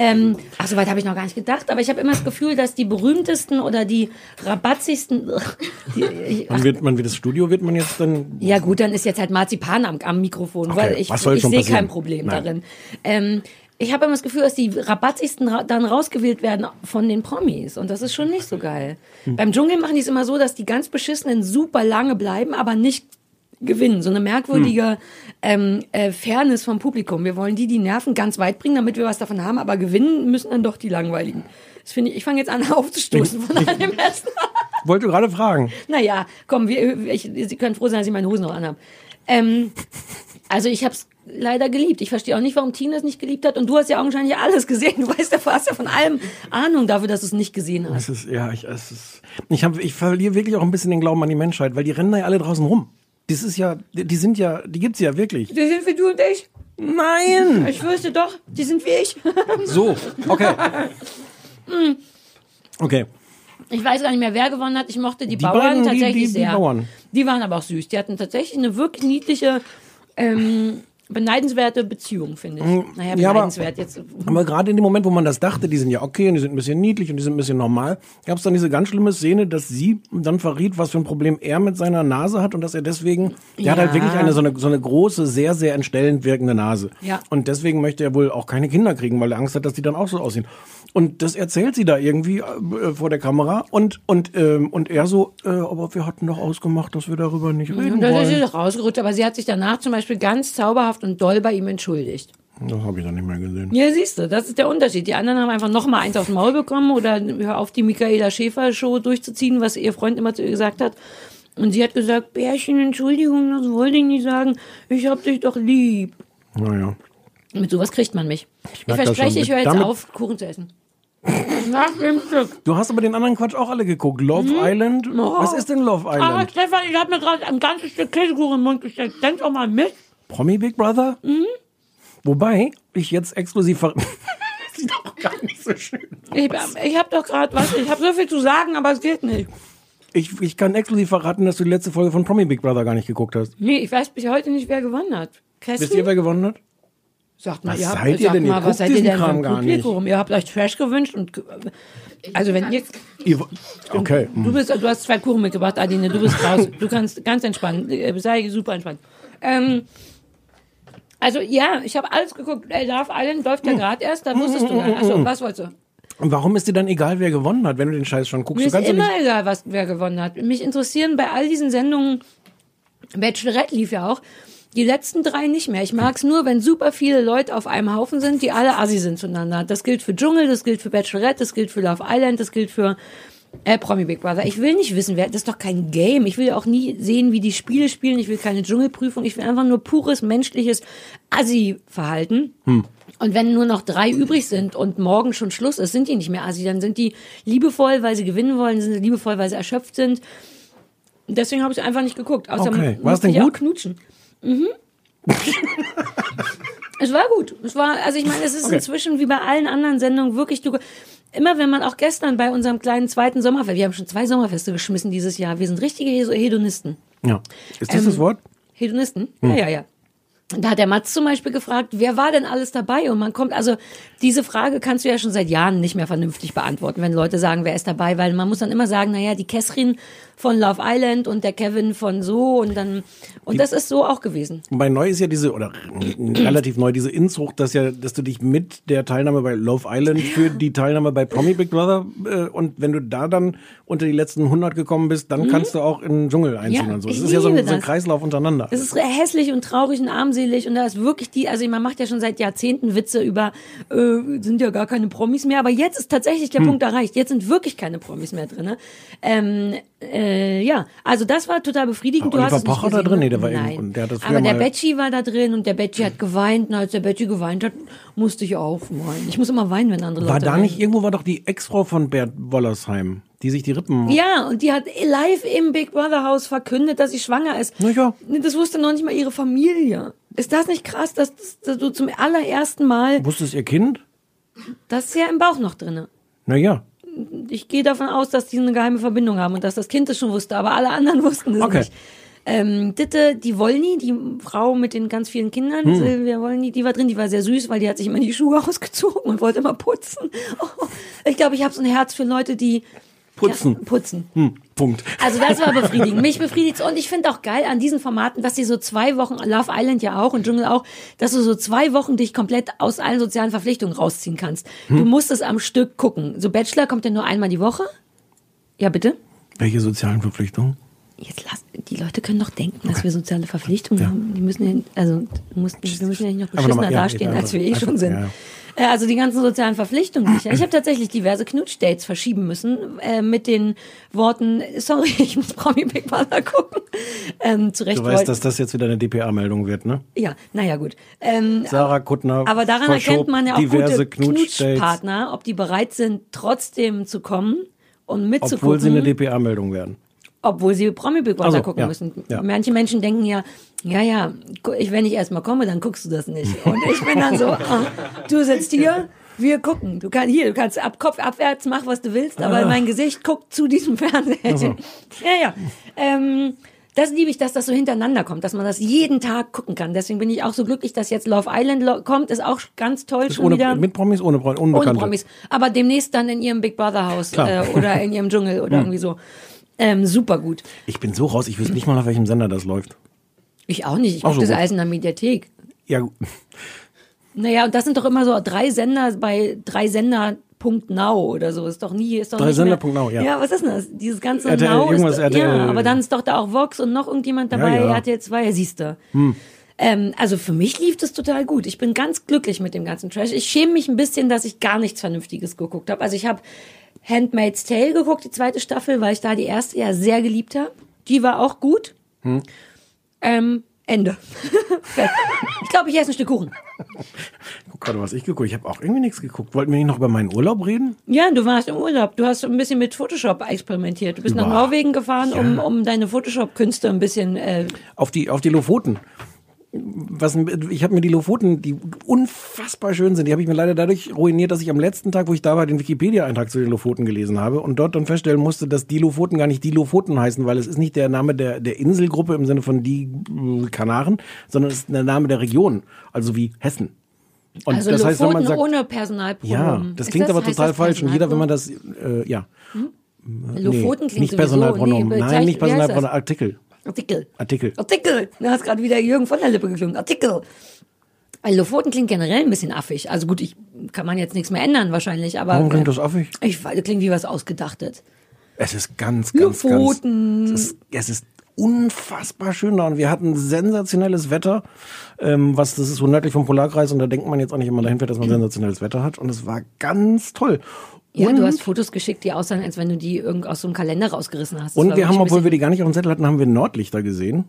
Ähm, ach, so weit habe ich noch gar nicht gedacht, aber ich habe immer das Gefühl, dass die berühmtesten oder die rabatzigsten, die, ich, Man wird, man wird das Studio wird man jetzt dann ja gut, dann ist jetzt halt Marzipan am, am Mikrofon, weil ich, ich sehe kein Problem Nein. darin. Ähm, ich habe immer das Gefühl, dass die rabatzigsten ra dann rausgewählt werden von den Promis. Und das ist schon nicht so geil. Hm. Beim Dschungel machen die es immer so, dass die ganz beschissenen super lange bleiben, aber nicht gewinnen. So eine merkwürdige ähm, äh, Fairness vom Publikum. Wir wollen die, die Nerven, ganz weit bringen, damit wir was davon haben, aber gewinnen müssen dann doch die langweiligen. Das finde ich, ich fange jetzt an aufzustoßen von all dem Essen. wollte gerade fragen. Naja, komm, wir, ich, Sie können froh sein, dass ich meine Hosen noch anhabe. Ähm, also ich habe es leider geliebt. Ich verstehe auch nicht, warum Tina es nicht geliebt hat. Und du hast ja augenscheinlich alles gesehen. Du weißt ja, du hast ja von allem Ahnung dafür, dass du es nicht gesehen hast. Es ist, ja, ich, es ist, ich habe, ich verliere wirklich auch ein bisschen den Glauben an die Menschheit, weil die rennen da ja alle draußen rum. Das ist ja, die die sind ja, die gibt's ja wirklich. Die sind wie du und ich. Nein! Ich wüsste doch, die sind wie ich. So, okay. Okay. Ich weiß gar nicht mehr, wer gewonnen hat. Ich mochte die, Die Bauern beiden, die- tatsächlich die- die sehr. Bauern. Die waren aber auch süß. Die hatten tatsächlich eine wirklich niedliche, ähm, beneidenswerte Beziehung, finde ich. Naja, Mm, ja, aber- beneidenswert jetzt. Aber gerade in dem Moment, wo man das dachte, die sind ja okay und die sind ein bisschen niedlich und die sind ein bisschen normal, gab es dann diese ganz schlimme Szene, dass sie dann verriet, was für ein Problem er mit seiner Nase hat und dass er deswegen, der hat halt Ja. wirklich eine so, eine so eine große, sehr, sehr entstellend wirkende Nase. Ja. Und deswegen möchte er wohl auch keine Kinder kriegen, weil er Angst hat, dass die dann auch so aussehen. Und das erzählt sie da irgendwie äh, vor der Kamera und und ähm, und er so, äh, aber wir hatten doch ausgemacht, dass wir darüber nicht reden Und das ist wollen. sie doch rausgerutscht, aber sie hat sich danach zum Beispiel ganz zauberhaft und doll bei ihm entschuldigt. Das habe ich dann nicht mehr gesehen. Ja, siehst du, das ist der Unterschied. Die anderen haben einfach noch mal eins aufs Maul bekommen oder hör auf, die Michaela Schäfer-Show durchzuziehen, was ihr Freund immer zu ihr gesagt hat. Und sie hat gesagt, Bärchen, Entschuldigung, das wollte ich nicht sagen. Ich hab dich doch lieb. Naja. Mit sowas kriegt man mich. Ich, das verspreche, ich höre jetzt Damit- auf, Kuchen zu essen. Nach dem Stück. Du hast aber den anderen Quatsch auch alle geguckt. Love Island? Was ist denn Love Aber Island? Stefan, ich habe mir gerade ein ganzes Stück Käsekuchen im Mund gesteckt. Denk doch mal mit. Promi Big Brother? Mhm. Wobei ich jetzt exklusiv ver Sieht doch gar nicht so schön. Ich, ich habe doch gerade was. Ich habe so viel zu sagen, aber es geht nicht. Ich, ich kann exklusiv verraten, dass du die letzte Folge von Promi Big Brother gar nicht geguckt hast. Nee, ich weiß bis heute nicht, wer gewonnen hat. Wisst ihr, wer gewonnen hat? Sagt mal, Was ihr habt, seid ihr denn? Ihr mal, was guckt seid ihr diesen denn für Kram ein gar nicht. Publikum? Ihr habt euch Trash gewünscht und also wenn ihr Ihr, okay. Du bist, du hast zwei Kuchen mitgebracht, Adine. Du bist raus. Du kannst ganz entspannt. äh, Sei super entspannt. Ähm, also ja, ich habe alles geguckt. Ey, Love Island läuft ja gerade erst. Da wusstest du. gar- Achso, was wolltest du? Und warum ist dir dann egal, wer gewonnen hat, wenn du den Scheiß schon guckst? Mir ist immer nicht, egal, was wer gewonnen hat. Mich interessieren bei all diesen Sendungen. Bachelorette lief ja auch. Die letzten drei nicht mehr. Ich mag's nur, wenn super viele Leute auf einem Haufen sind, die alle assi sind zueinander. Das gilt für Dschungel, das gilt für Bachelorette, das gilt für Love Island, das gilt für äh, Promi Big Brother. Ich will nicht wissen, wer, das ist doch kein Game. Ich will ja auch nie sehen, wie die Spiele spielen. Ich will keine Dschungelprüfung. Ich will einfach nur pures menschliches Assi-Verhalten. Und wenn nur noch drei übrig sind und morgen schon Schluss ist, sind die nicht mehr assi. Dann sind die liebevoll, weil sie gewinnen wollen, sind sie liebevoll, weil sie erschöpft sind. Deswegen habe ich einfach nicht geguckt. Außer Okay. War es denn gut? knutschen. Mhm. es war gut. Es war, also ich meine, es ist Okay. inzwischen wie bei allen anderen Sendungen wirklich, du, immer wenn man auch gestern bei unserem kleinen zweiten Sommerfest, wir haben schon zwei Sommerfeste geschmissen dieses Jahr, wir sind richtige Hedonisten. ja. Ist das Ähm, das Wort? Hedonisten? Hm. Ja, ja, ja. Da hat der Mats zum Beispiel gefragt, wer war denn alles dabei? Und man kommt, also diese Frage kannst du ja schon seit Jahren nicht mehr vernünftig beantworten, wenn Leute sagen, wer ist dabei, weil man muss dann immer sagen, naja, die Kessrin von Love Island und der Kevin von so und dann, und das ist so auch gewesen. Bei neu ist ja diese, oder relativ neu, diese Inzucht, dass ja, dass du dich mit der Teilnahme bei Love Island für die Teilnahme bei Promi Big Brother äh, und wenn du da dann unter die letzten 100 gekommen bist, dann kannst du auch in den Dschungel einziehen Mhm. Ja, und so. Das ist ja so ein, so ein. Kreislauf untereinander. Es ist hässlich und traurig und armselig und da ist wirklich die, also man macht ja schon seit Jahrzehnten Witze über, äh, sind ja gar keine Promis mehr, aber jetzt ist tatsächlich der Punkt erreicht. Jetzt sind wirklich keine Promis mehr drin. Ähm, äh, ja, also das war total befriedigend. War du Oliver Pocher da drin? ne? Nee, der war Nein. irgendwo- der hat das aber der Betschi war da drin und der Betschi hat geweint und als der Betschi geweint hat, musste ich auch weinen. Ich muss immer weinen, wenn andere War Leute da weinen. nicht, irgendwo war doch die Ex-Frau von Bert Wollersheim, die sich die Rippen... Ja, und die hat live im Big Brother Haus verkündet, dass sie schwanger ist. Na ja. Das wusste noch nicht mal ihre Familie. Ist das nicht krass, dass, dass du zum allerersten Mal, Wusste es ihr Kind? das ist ja im Bauch noch drinne. Naja. Ich gehe davon aus, dass die eine geheime Verbindung haben und dass das Kind es schon wusste, aber alle anderen wussten es Okay. nicht. Ähm, Ditte, die Wollny, die Frau mit den ganz vielen Kindern, Hm. Silvia Wollny, die war drin, die war sehr süß, weil die hat sich immer die Schuhe ausgezogen und wollte immer putzen. Oh, ich glaube, ich habe so ein Herz für Leute, die Putzen. Ja, putzen. Hm, Punkt. Also das war befriedigend. Mich befriedigt und ich finde auch geil an diesen Formaten, dass sie so zwei Wochen, Love Island ja auch und Dschungel auch, dass du so zwei Wochen dich komplett aus allen sozialen Verpflichtungen rausziehen kannst. Hm. Du musst es am Stück gucken. So Bachelor kommt ja nur einmal die Woche. Ja, bitte? Welche sozialen Verpflichtungen? Jetzt lass, die Leute können doch denken, dass wir soziale Verpflichtungen haben. Die müssen ja, also, du musst, wir müssen ja nicht noch beschissener ja, dastehen, ja, als wir eh schon sind. ja, ja. Äh, Also die ganzen sozialen Verpflichtungen nicht. Ich habe tatsächlich diverse Knutschdates verschieben müssen äh, mit den Worten, sorry, ich muss Promi Big Brother gucken. Ähm, zu Recht Du weißt, dass das jetzt wieder eine DPA-Meldung wird, ne? ja, naja gut. Ähm, Sarah Kuttner aber daran erkennt man ja auch diverse gute Knutschpartner, ob die bereit sind, trotzdem zu kommen und mitzugucken. obwohl sie eine DPA-Meldung werden. Obwohl sie Promi Big Brother Also, gucken ja, müssen. ja. Manche Menschen denken ja, ja, ja, ich, wenn ich erstmal komme, dann guckst du das nicht. Und ich bin dann so, ah, du sitzt hier, wir gucken. Du kannst hier, du kannst ab Kopf abwärts mach, was du willst, Ah. aber mein Gesicht guckt zu diesem Fernseher. Ja, ja. Ähm, das liebe ich, dass das so hintereinander kommt, dass man das jeden Tag gucken kann. Deswegen bin ich auch so glücklich, dass jetzt Love Island kommt. Ist auch ganz toll Ist schon ohne, wieder. mit Promis, ohne Promis, Ohne. Promis. Aber demnächst dann in ihrem Big Brother Haus äh, oder in ihrem Dschungel oder irgendwie so. Ähm, super gut. Ich bin so raus, ich wüsste nicht mal, auf welchem Sender das läuft. Ich auch nicht. Ich gucke so das gut. der Mediathek. Ja, gut. Naja, und das sind doch immer so drei Sender bei drei Sender.now oder so. Ist doch nie, ist doch Drei nicht mehr- Sender.now, ja. Ja, was ist denn das? Dieses ganze RTL, Now ist, RTL. ja, aber dann ist doch da auch Vox und noch irgendjemand dabei, Ja, ja. RTL 2, ja, siehst du. Ähm, also für mich lief das total gut. Ich bin ganz glücklich mit dem ganzen Trash. Ich schäme mich ein bisschen, dass ich gar nichts Vernünftiges geguckt habe. Also ich habe Handmaid's Tale geguckt, die zweite Staffel, weil ich da die erste ja sehr geliebt habe. Die war auch gut. Ähm, Ende. Ich glaube, ich esse ein Stück Kuchen. Guck gerade, was ich geguckt Ich habe auch irgendwie nichts geguckt. Wollten wir nicht noch über meinen Urlaub reden? Ja, du warst im Urlaub. Du hast ein bisschen mit Photoshop experimentiert. Du bist nach Boah. Norwegen gefahren, um, um deine Photoshop-Künste ein bisschen. Äh, Auf die, auf die Lofoten. Was, ich habe mir die Lofoten, die unfassbar schön sind, die habe ich mir leider dadurch ruiniert, dass ich am letzten Tag, wo ich da war, den Wikipedia-Eintrag zu den Lofoten gelesen habe und dort dann feststellen musste, dass die Lofoten gar nicht die Lofoten heißen, weil es ist nicht der Name der, der Inselgruppe im Sinne von die äh, Kanaren, sondern es ist der Name der Region, also wie Hessen. Und also das heißt, wenn man Lofoten sagt, ohne Personalpronomen. ja, das klingt aber heißt total das falsch. Und jeder, wenn man das, äh, ja. Lofoten klingt nicht. Personalpronomen. Nee, Nein, nicht das? Personalpronomen, Artikel. Artikel. Artikel. Artikel. Du hast gerade wieder Jürgen von der Lippe geklungen. Artikel. Weil Lofoten klingt generell ein bisschen affig. Also gut, ich kann man jetzt nichts mehr ändern wahrscheinlich, aber Warum klingt das affig? ich weiß, klingt wie was ausgedachtet. Es ist ganz, ganz, Lofoten. ganz. Es ist, es ist unfassbar schön da und wir hatten sensationelles Wetter. Ähm, was das ist so nördlich vom Polarkreis und da denkt man jetzt auch nicht immer dahin fährt, dass man sensationelles Wetter hat und es war ganz toll. Ja, und, du hast Fotos geschickt, die aussahen, als wenn du die irgend aus so einem Kalender rausgerissen hast. Das und wir haben, obwohl wir die gar nicht auf dem Zettel hatten, haben wir Nordlichter gesehen.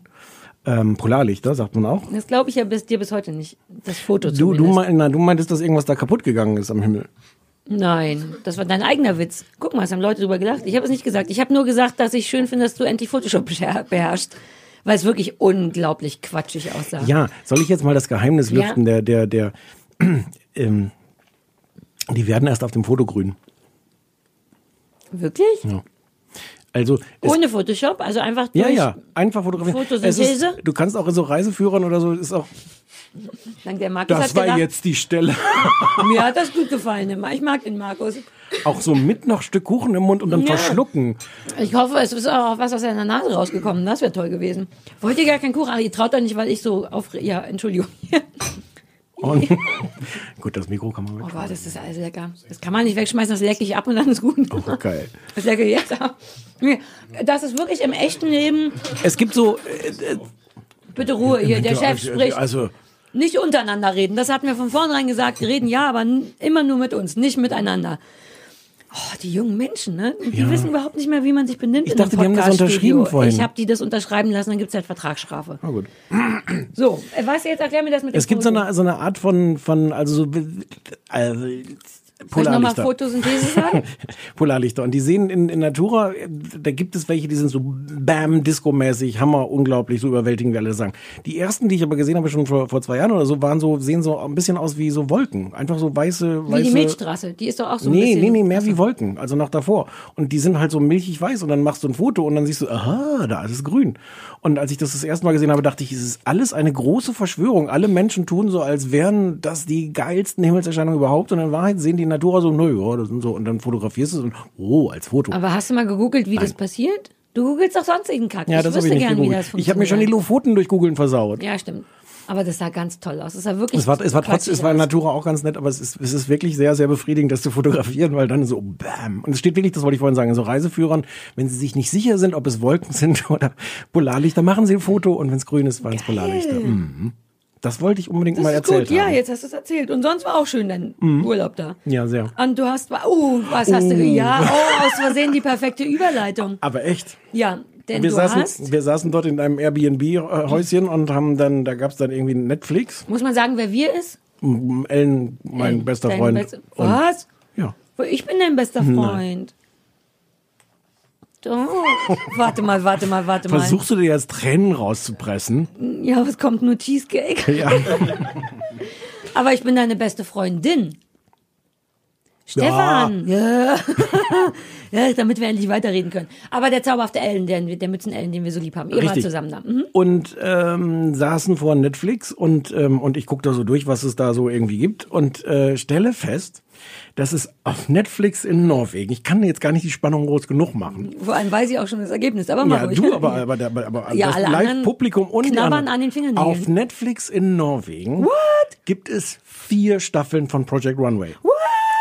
Ähm, Polarlichter, sagt man auch. Das glaube ich ja bis dir bis heute nicht. Das Foto Du, du, zumindest. mein, na, du meintest, dass irgendwas da kaputt gegangen ist am Himmel. Nein, das war dein eigener Witz. Guck mal, es haben Leute drüber gelacht. Ich habe es nicht gesagt. Ich habe nur gesagt, dass ich schön finde, dass du endlich Photoshop beher- beherrschst. Weil es wirklich unglaublich quatschig aussah. Ja, soll ich jetzt mal das Geheimnis Ja. lüften? Der, der, der, ähm, die werden erst auf dem Foto grün. Wirklich? Ja. Also, Ohne Photoshop? Also einfach durch. ja, ja, einfach fotografieren. Photosynthese? Es ist, du kannst auch in so Reiseführern oder so, ist auch, Dank der Markus das war gedacht, jetzt die Stelle. mir hat das gut gefallen. immer. Ich mag den Markus. auch so mit noch Stück Kuchen im Mund und dann Ja. verschlucken. Ich hoffe, es ist auch was aus seiner Nase rausgekommen. Das wäre toll gewesen. Wollt ihr gar keinen Kuchen? Ach, ihr traut doch nicht, weil ich so auf... Ja, Entschuldigung. Und gut, das Mikro kann man Oh weg. Gott, das ist alles lecker. Das kann man nicht wegschmeißen, das lecke ich ab und dann ist gut. Oh, geil. Das lecke ich jetzt ab. Das ist wirklich im echten Leben... Es gibt so, äh, Bitte Ruhe hier, der Chef spricht. Also, Nicht untereinander reden. Das hatten wir von vornherein gesagt. Reden ja, aber immer nur mit uns, nicht miteinander. Oh, die jungen Menschen, ne? Die Ja. wissen überhaupt nicht mehr, wie man sich benimmt. Ich in dachte, die haben das unterschrieben vorhin. Ich habe die das unterschreiben lassen, dann gibt's halt Vertragsstrafe. na gut. So, äh, was jetzt erklär mir das mit dem Es gibt so eine, so eine Art von, von also so, also, Polarlichter. Photosynthese sagen? Polarlichter. Und die sehen in, in Natura, da gibt es welche, die sind so bam, Disco-mäßig, Hammer, unglaublich, so überwältigend, wie alle sagen. Die ersten, die ich aber gesehen habe, schon vor, vor zwei Jahren oder so, waren so, sehen so ein bisschen aus wie so Wolken. Einfach so weiße, Wie weiße. die Milchstraße. Die ist doch auch so ein Nee, bisschen... nee, nee, mehr wie Wolken, also noch davor. Und die sind halt so milchig weiß und dann machst du ein Foto und dann siehst du, aha, da ist es grün. Und als ich das das erste Mal gesehen habe, dachte ich, es ist alles eine große Verschwörung. Alle Menschen tun so, als wären das die geilsten Himmelserscheinungen überhaupt und in Wahrheit sehen die Natura so, nö, ja, das sind so. Und dann fotografierst du es und, oh, als Foto. Aber hast du mal gegoogelt, wie das passiert? Du googelst doch sonstigen Kack. ja, ich das wüsste ich nicht gern, wie das Ich habe mir schon die funktioniert. Lofoten durch Googeln versaut. Ja, stimmt. Aber das sah ganz toll aus. Es sah wirklich Es war, es war trotzdem, es war in. Natura auch ganz nett, aber es ist, es ist wirklich sehr, sehr befriedigend, das zu fotografieren, weil dann so bam. Und es steht wirklich, das wollte ich vorhin sagen, so Reiseführern, wenn sie sich nicht sicher sind, ob es Wolken sind oder Polarlichter, machen sie ein Foto und wenn es grün ist, waren es Polarlichter. Mhm. Das wollte ich unbedingt Das mal ist erzählt gut, ja, haben. Mhm. jetzt hast du es erzählt. Und sonst war auch schön dein Urlaub da. Ja, sehr. Und du hast, oh, was hast du, ja, oh, aus Versehen die perfekte Überleitung. Aber echt. Ja, denn Wir du saßen, hast, wir saßen dort in einem Airbnb-Häuschen und haben dann, da gab's dann irgendwie Netflix. muss man sagen, wer wir ist? Ellen, mein bester Dein Freund. bester- Und- was? Ja. Ich bin dein bester Freund. Doch. Warte mal, warte mal, warte mal. Versuchst du dir jetzt Tränen rauszupressen? Ja, was kommt nur Cheesecake? Ja. Aber ich bin deine beste Freundin. Stefan. Ja. ja, damit wir endlich weiterreden können. Aber der zauberhafte Ellen, der, der Mützen-Ellen, den wir so lieb haben. Ihr Richtig. zusammen da. Mhm. und ähm, saßen vor Netflix und ähm, und ich gucke da so durch, was es da so irgendwie gibt und äh, stelle fest, dass es auf Netflix in Norwegen. Ich kann jetzt gar nicht die Spannung groß genug machen. Vor allem weiß ich auch schon das Ergebnis. Aber mach Ja, ruhig. du, aber, aber, aber, aber Ja, das Live-Publikum und knabbern an den Fingernägeln. Auf Netflix in Norwegen gibt es vier Staffeln von Project Runway.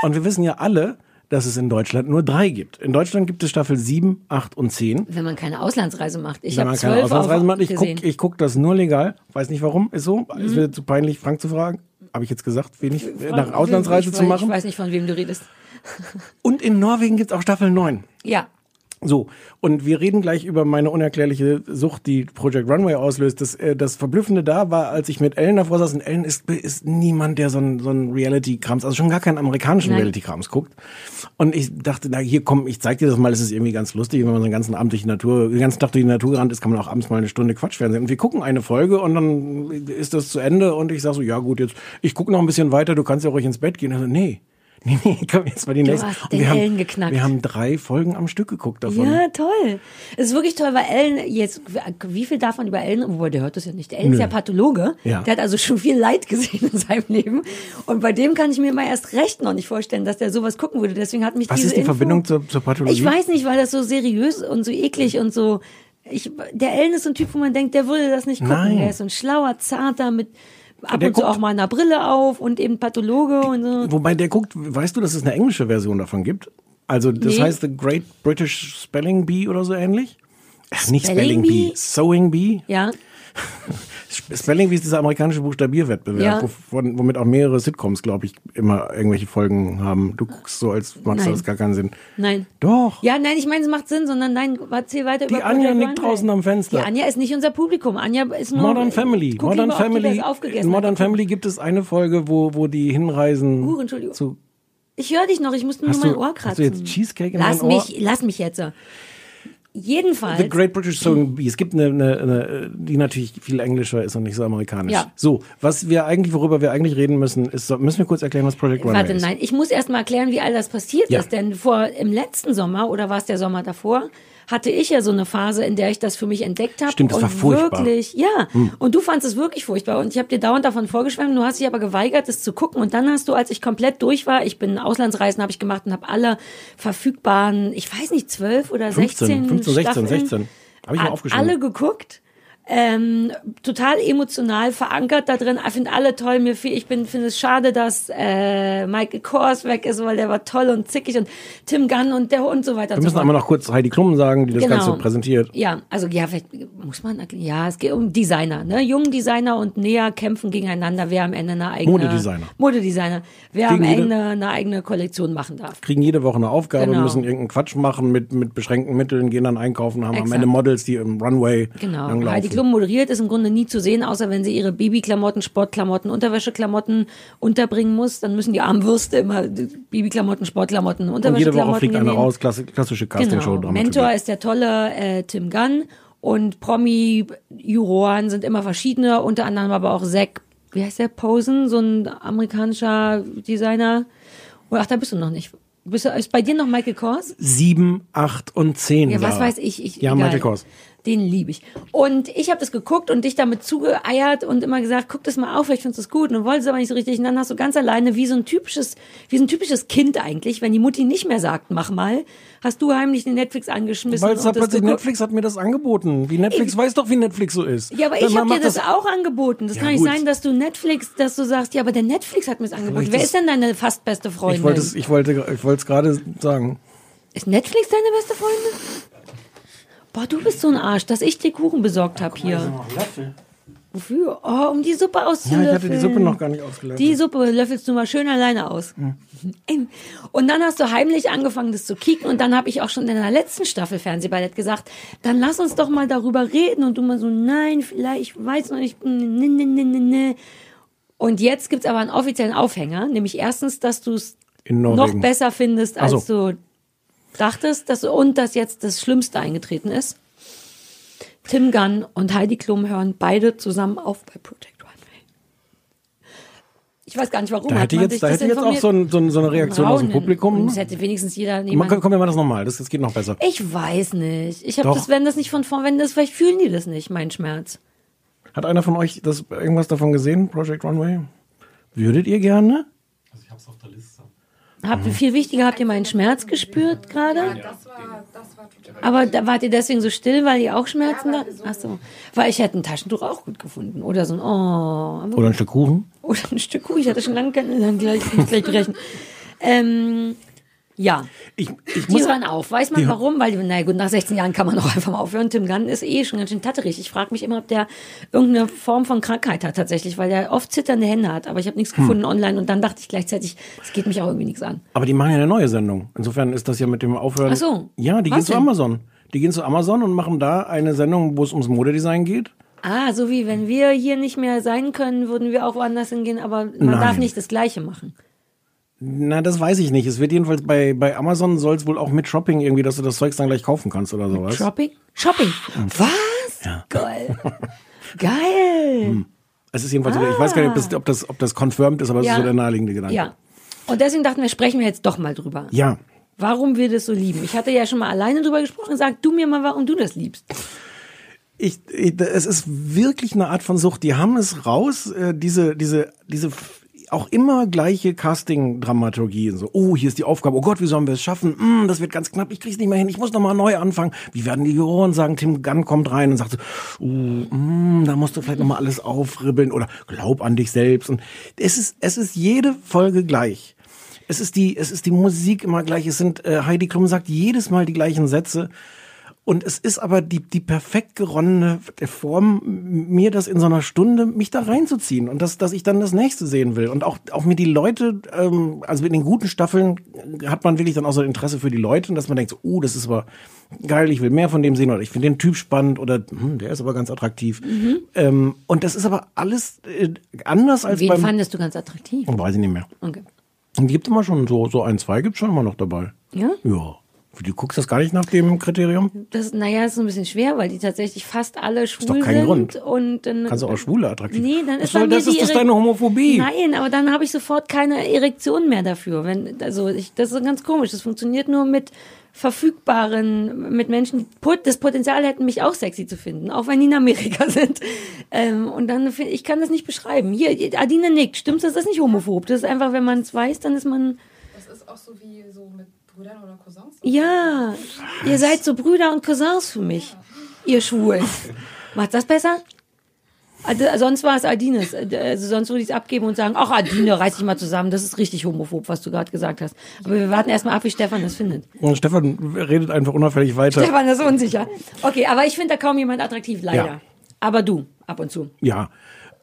Und wir wissen ja alle, dass es in Deutschland nur drei gibt. In Deutschland gibt es Staffel 7, 8 und 10. Wenn man keine Auslandsreise macht. Ich Wenn man keine Auslandsreise macht, ich gesehen. guck, ich guck das nur legal. Weiß nicht warum, ist so. Mhm. Ist mir zu peinlich, Frank zu fragen. Habe ich jetzt gesagt, wenig nach Auslandsreise ich, zu Ich machen. weiß nicht, von wem du redest. Und in Norwegen gibt's auch Staffel 9. Ja. So, und wir reden gleich über meine unerklärliche Sucht, die Project Runway auslöst. Das, äh, das Verblüffende da war, als ich mit Ellen davor saß, und Ellen ist, ist niemand, der so ein, so ein Reality-Krams, also schon gar keinen amerikanischen. Reality-Krams guckt. Und ich dachte, na hier komm, ich zeig dir das mal, es ist irgendwie ganz lustig, wenn man so den ganzen Abend durch die Natur, den ganzen Tag durch die Natur gerannt ist, kann man auch abends mal eine Stunde Quatschfernsehen. Und wir gucken eine Folge und dann ist das zu Ende und ich sag so, ja gut, jetzt, ich gucke noch ein bisschen weiter, du kannst ja ruhig ins Bett gehen. Also, nee. Nee, nee, komm, jetzt mal die Du nächste. hast Und den wir haben, Ellen geknackt. Wir haben drei Folgen am Stück geguckt davon. Ja, toll. Es ist wirklich toll, weil Ellen, jetzt, wie viel man über Ellen, wobei der hört das ja nicht. Der Ellen ist ja Pathologe. Ja. Der hat also schon viel Leid gesehen in seinem Leben. Und bei dem kann ich mir mal erst recht noch nicht vorstellen, dass der sowas gucken würde. Deswegen hat mich Was diese ist die Info, Verbindung zur, zur Pathologie? Ich weiß nicht, weil das so seriös und so eklig und so. Ich, der Ellen ist so ein Typ, wo man denkt, der würde das nicht gucken. Nein. Der ist so ein schlauer, zarter mit ab Der und zu guckt- auch mal einer Brille auf und eben Pathologe und so. Wobei der guckt, weißt du, dass es eine englische Version davon gibt? Also das Nee. heißt The Great British Spelling Bee oder so ähnlich? Ach, nicht Spelling Spelling Bee, Bee? Sewing Bee. Ja. Sp- Spelling Bee ist dieser amerikanische Buchstabierwettbewerb, Ja. wovon, womit auch mehrere Sitcoms, glaube ich, immer irgendwelche Folgen haben. Du guckst so, als macht das gar keinen Sinn. Nein. Doch. Ja, nein, ich meine, es macht Sinn, sondern nein, erzähl weiter Die über Anja nickt draußen am Fenster. Die Anja ist nicht unser Publikum. Anja ist nur Modern Family. Guck Modern lieber, Family. In Modern hat. Family gibt es eine Folge, wo, wo die hinreisen Uh, Entschuldigung. zu. Ich höre dich noch, ich muss nur Hast mein Ohr hast kratzen. du jetzt Cheesecake in lass dein Ohr? mich, lass mich jetzt. Jedenfalls. The Great British Bee. Es gibt eine, eine, eine, die natürlich viel englischer ist und nicht so amerikanisch. Ja. So, was wir eigentlich, worüber wir eigentlich reden müssen, ist, so- müssen wir kurz erklären, was Project Runway Warte, ist. nein, ich muss erst mal erklären, wie all das passiert Ja. ist. Denn vor im letzten Sommer oder war es der Sommer davor, hatte ich ja so eine Phase, in der ich das für mich entdeckt habe. Stimmt, das und war furchtbar. Hm. Wirklich, ja. Und du fandst es wirklich furchtbar. Und ich habe dir dauernd davon vorgeschwemmt. Du hast dich aber geweigert, es zu gucken. Und dann hast du, als ich komplett durch war, ich bin Auslandsreisen habe ich gemacht und habe alle verfügbaren, ich weiß nicht, zwölf oder 15, 16 15, 16, Staffeln 16. Habe ich mal aufgeschrieben. alle geguckt. Ähm, total emotional verankert da drin. Ich finde alle toll. Mir viel, ich bin finde es schade, dass äh, Michael Kors weg ist, weil der war toll und zickig und Tim Gunn und der und so weiter. wir müssen so fort. noch kurz Heidi Klum sagen, die das Genau. Ganze präsentiert. Ja, also ja, vielleicht muss man. Ja, es geht um Designer, ne? Jungen Designer und Näher kämpfen gegeneinander, wer am Ende eine eigene Modedesigner. Modedesigner, wer Gegen am Ende eine eigene Kollektion machen darf. Kriegen jede Woche eine Aufgabe, Genau. müssen irgendeinen Quatsch machen mit, mit beschränkten Mitteln, gehen dann einkaufen, haben am Exakt. Ende Models, die im Runway Genau. langlaufen. Heidi Klum moderiert ist im Grunde nie zu sehen, außer wenn sie ihre Babyklamotten, Sportklamotten, Unterwäscheklamotten unterbringen muss. Dann müssen die armen Würste immer Babyklamotten, Sportklamotten, Und jede Woche Unterwäscheklamotten fliegt einer genähen. raus, klassische Castingshow. Genau. Mentor ist der tolle äh, Tim Gunn und Promi-Juroren sind immer verschiedene, unter anderem aber auch Zack, wie heißt der, Posen, so ein amerikanischer Designer. Oh, ach, da bist du noch nicht. Bist du, ist bei dir noch Michael Kors? Sieben, acht und zehn. Ja, was weiß ich. ich Ja, egal. Michael Kors. Den liebe ich. Und ich habe das geguckt und dich damit zugeeiert und immer gesagt, guck das mal auf, vielleicht findest du es gut. Und du wolltest aber nicht so richtig. Und dann hast du ganz alleine, wie so ein typisches, wie so ein typisches Kind eigentlich, wenn die Mutti nicht mehr sagt, mach mal, hast du heimlich den Netflix angeschmissen. Weil es hat das plötzlich. Netflix hat mir das angeboten. Wie Netflix weiß doch, wie Netflix so ist. Ja, aber Dann ich habe dir das, auch angeboten. Das Ja, kann nicht gut. sein, dass du Netflix, dass du sagst, ja, aber der Netflix hat mir es angeboten. Wer ist- ist denn deine fast beste Freundin? Ich wollte ich wollte, ich wollte es gerade sagen. Ist Netflix deine beste Freundin? Boah, du bist so ein Arsch, dass ich dir Kuchen besorgt habe hier. Wofür? Oh, um die Suppe Ja, auszulöffeln. ich hatte die Suppe noch gar nicht ausgelöffelt. Die Suppe löffelst du mal schön alleine aus. Und dann hast du heimlich angefangen, das zu kicken. Und dann habe ich auch schon in der letzten Staffel Fernsehballett gesagt, dann lass uns doch mal darüber reden. Und du mal so, nein, vielleicht, ich weiß noch nicht. Ne, ne, ne, ne, ne. Und jetzt gibt's aber einen offiziellen Aufhänger. Nämlich erstens, dass du es noch besser findest, Ach so. als du dachtest. Dass, und dass jetzt das Schlimmste eingetreten ist. Tim Gunn und Heidi Klum hören beide zusammen auf bei Project Runway. Ich weiß gar nicht, warum. Da Hat hätte jetzt, da das hätte jetzt auch so, ein, so, ein, so eine Reaktion aus dem Raunen. Publikum. Es hätte wenigstens jeder Man, nehmen. komm, wir machen das nochmal. Das, das geht noch besser. Ich weiß nicht. Ich habe das, wenn das nicht von vorn, wenn das, vielleicht fühlen die das nicht, mein Schmerz. Hat einer von euch das, irgendwas davon gesehen, Project Runway? Würdet ihr gerne? Also ich hab's auf der Liste. Habt ihr viel wichtiger, habt ihr meinen Schmerz gespürt gerade? Das war, das war total. Aber da wart ihr deswegen so still, weil ihr auch Schmerzen habt? Ach so. Weil ich hätte ein Taschentuch auch gut gefunden. Oder so ein, oh. Oder ein Stück Kuchen? Oder ein Stück Kuh. Ich hatte schon lange keine, dann gleich, gleich brechen. Ähm, ja. Ich, ich Die muss, hören auf. Weiß man warum? Weil, na gut, nach 16 Jahren kann man auch einfach mal aufhören. Tim Gunn ist eh schon ganz schön tatterig. Ich frage mich immer, ob der irgendeine Form von Krankheit hat tatsächlich, weil der oft zitternde Hände hat. Aber ich habe nichts Hm. gefunden online und dann dachte ich gleichzeitig, es geht mich auch irgendwie nichts an. aber die machen ja eine neue Sendung. Insofern ist das ja mit dem Aufhören. Ach so. Ja, die gehen zu? Amazon. Die gehen zu Amazon und machen da eine Sendung, wo es ums Modedesign geht. Ah, so wie wenn wir hier nicht mehr sein können, würden wir auch woanders hingehen, aber man Nein. darf nicht das Gleiche machen. Na, das weiß ich nicht. Es wird jedenfalls bei, bei Amazon soll es wohl auch mit Shopping irgendwie, dass du das Zeugs dann gleich kaufen kannst oder sowas. Shopping? Shopping. Was? Geil. Geil. Es ist jedenfalls, so, ich weiß gar nicht, ob das, ob das, ob das confirmed ist, aber es Ja. ist so der naheliegende Gedanke. Ja. Und deswegen dachten wir, sprechen wir jetzt doch mal drüber. Ja, Warum wir das so lieben. Ich hatte ja schon mal alleine drüber gesprochen. Sag du mir mal, warum du das liebst. ich, ich, es ist wirklich eine Art von Sucht. Die haben es raus, äh, diese, diese, diese auch immer gleiche Casting-Dramaturgie. So, oh, hier ist die Aufgabe. Oh Gott, wie sollen wir es schaffen? Hm, das wird ganz knapp. Ich krieg's nicht mehr hin. Ich muss noch mal neu anfangen. Wie werden die Juroren sagen? Tim Gunn kommt rein und sagt so, oh, hm, da musst du vielleicht noch mal alles aufribbeln oder glaub an dich selbst. Und es ist, es ist jede Folge gleich. Es ist die, es ist die Musik immer gleich. Es sind, äh, Heidi Klum sagt jedes Mal die gleichen Sätze. Und es ist aber die, die perfekt geronnene Form, mir das in so einer Stunde, mich da reinzuziehen und dass, dass ich dann das nächste sehen will. Und auch, auch mir die Leute, ähm, also in den guten Staffeln hat man wirklich dann auch so ein Interesse für die Leute und dass man denkt, so, oh, das ist aber geil, ich will mehr von dem sehen oder ich finde den Typ spannend oder hm, der ist aber ganz attraktiv. Ähm, und das ist aber alles äh, anders als Wen beim... fandest du ganz attraktiv? Weiß ich nicht mehr. Okay. Und gibt immer schon so, so ein, zwei gibt's schon immer noch dabei. Ja? Ja. Du guckst das gar nicht nach dem Kriterium? Das, naja, ist so ein bisschen schwer, weil die tatsächlich fast alle schwul doch kein sind. Grund. Und dann, Kannst du auch Schwule attraktiv. Nee, dann ist bei mir das? Ist das Irre- deine Homophobie? Nein, aber dann habe ich sofort keine Erektion mehr dafür. Wenn, also ich, das ist ganz komisch. Das funktioniert nur mit verfügbaren, mit Menschen, die das Potenzial hätten, mich auch sexy zu finden, auch wenn die in Amerika sind. Ähm, und dann finde ich kann das nicht beschreiben. Hier, Adine nickt. Stimmt das? Das ist nicht homophob. Das ist einfach, wenn man es weiß, dann ist man. Das ist auch so wie so mit Brüdern oder Cousins. Ja, ihr seid so Brüder und Cousins für mich. Ihr Schwulen. Macht das besser? Also, sonst war es Adines. Also sonst würde ich es abgeben und sagen, ach Adine, reiß dich mal zusammen. Das ist richtig homophob, was du gerade gesagt hast. Aber wir warten erstmal ab, wie Stefan das findet. Und Stefan redet einfach unauffällig weiter. Stefan ist unsicher. Okay, aber ich finde da kaum jemand attraktiv, leider. Ja. Aber du, ab und zu. Ja.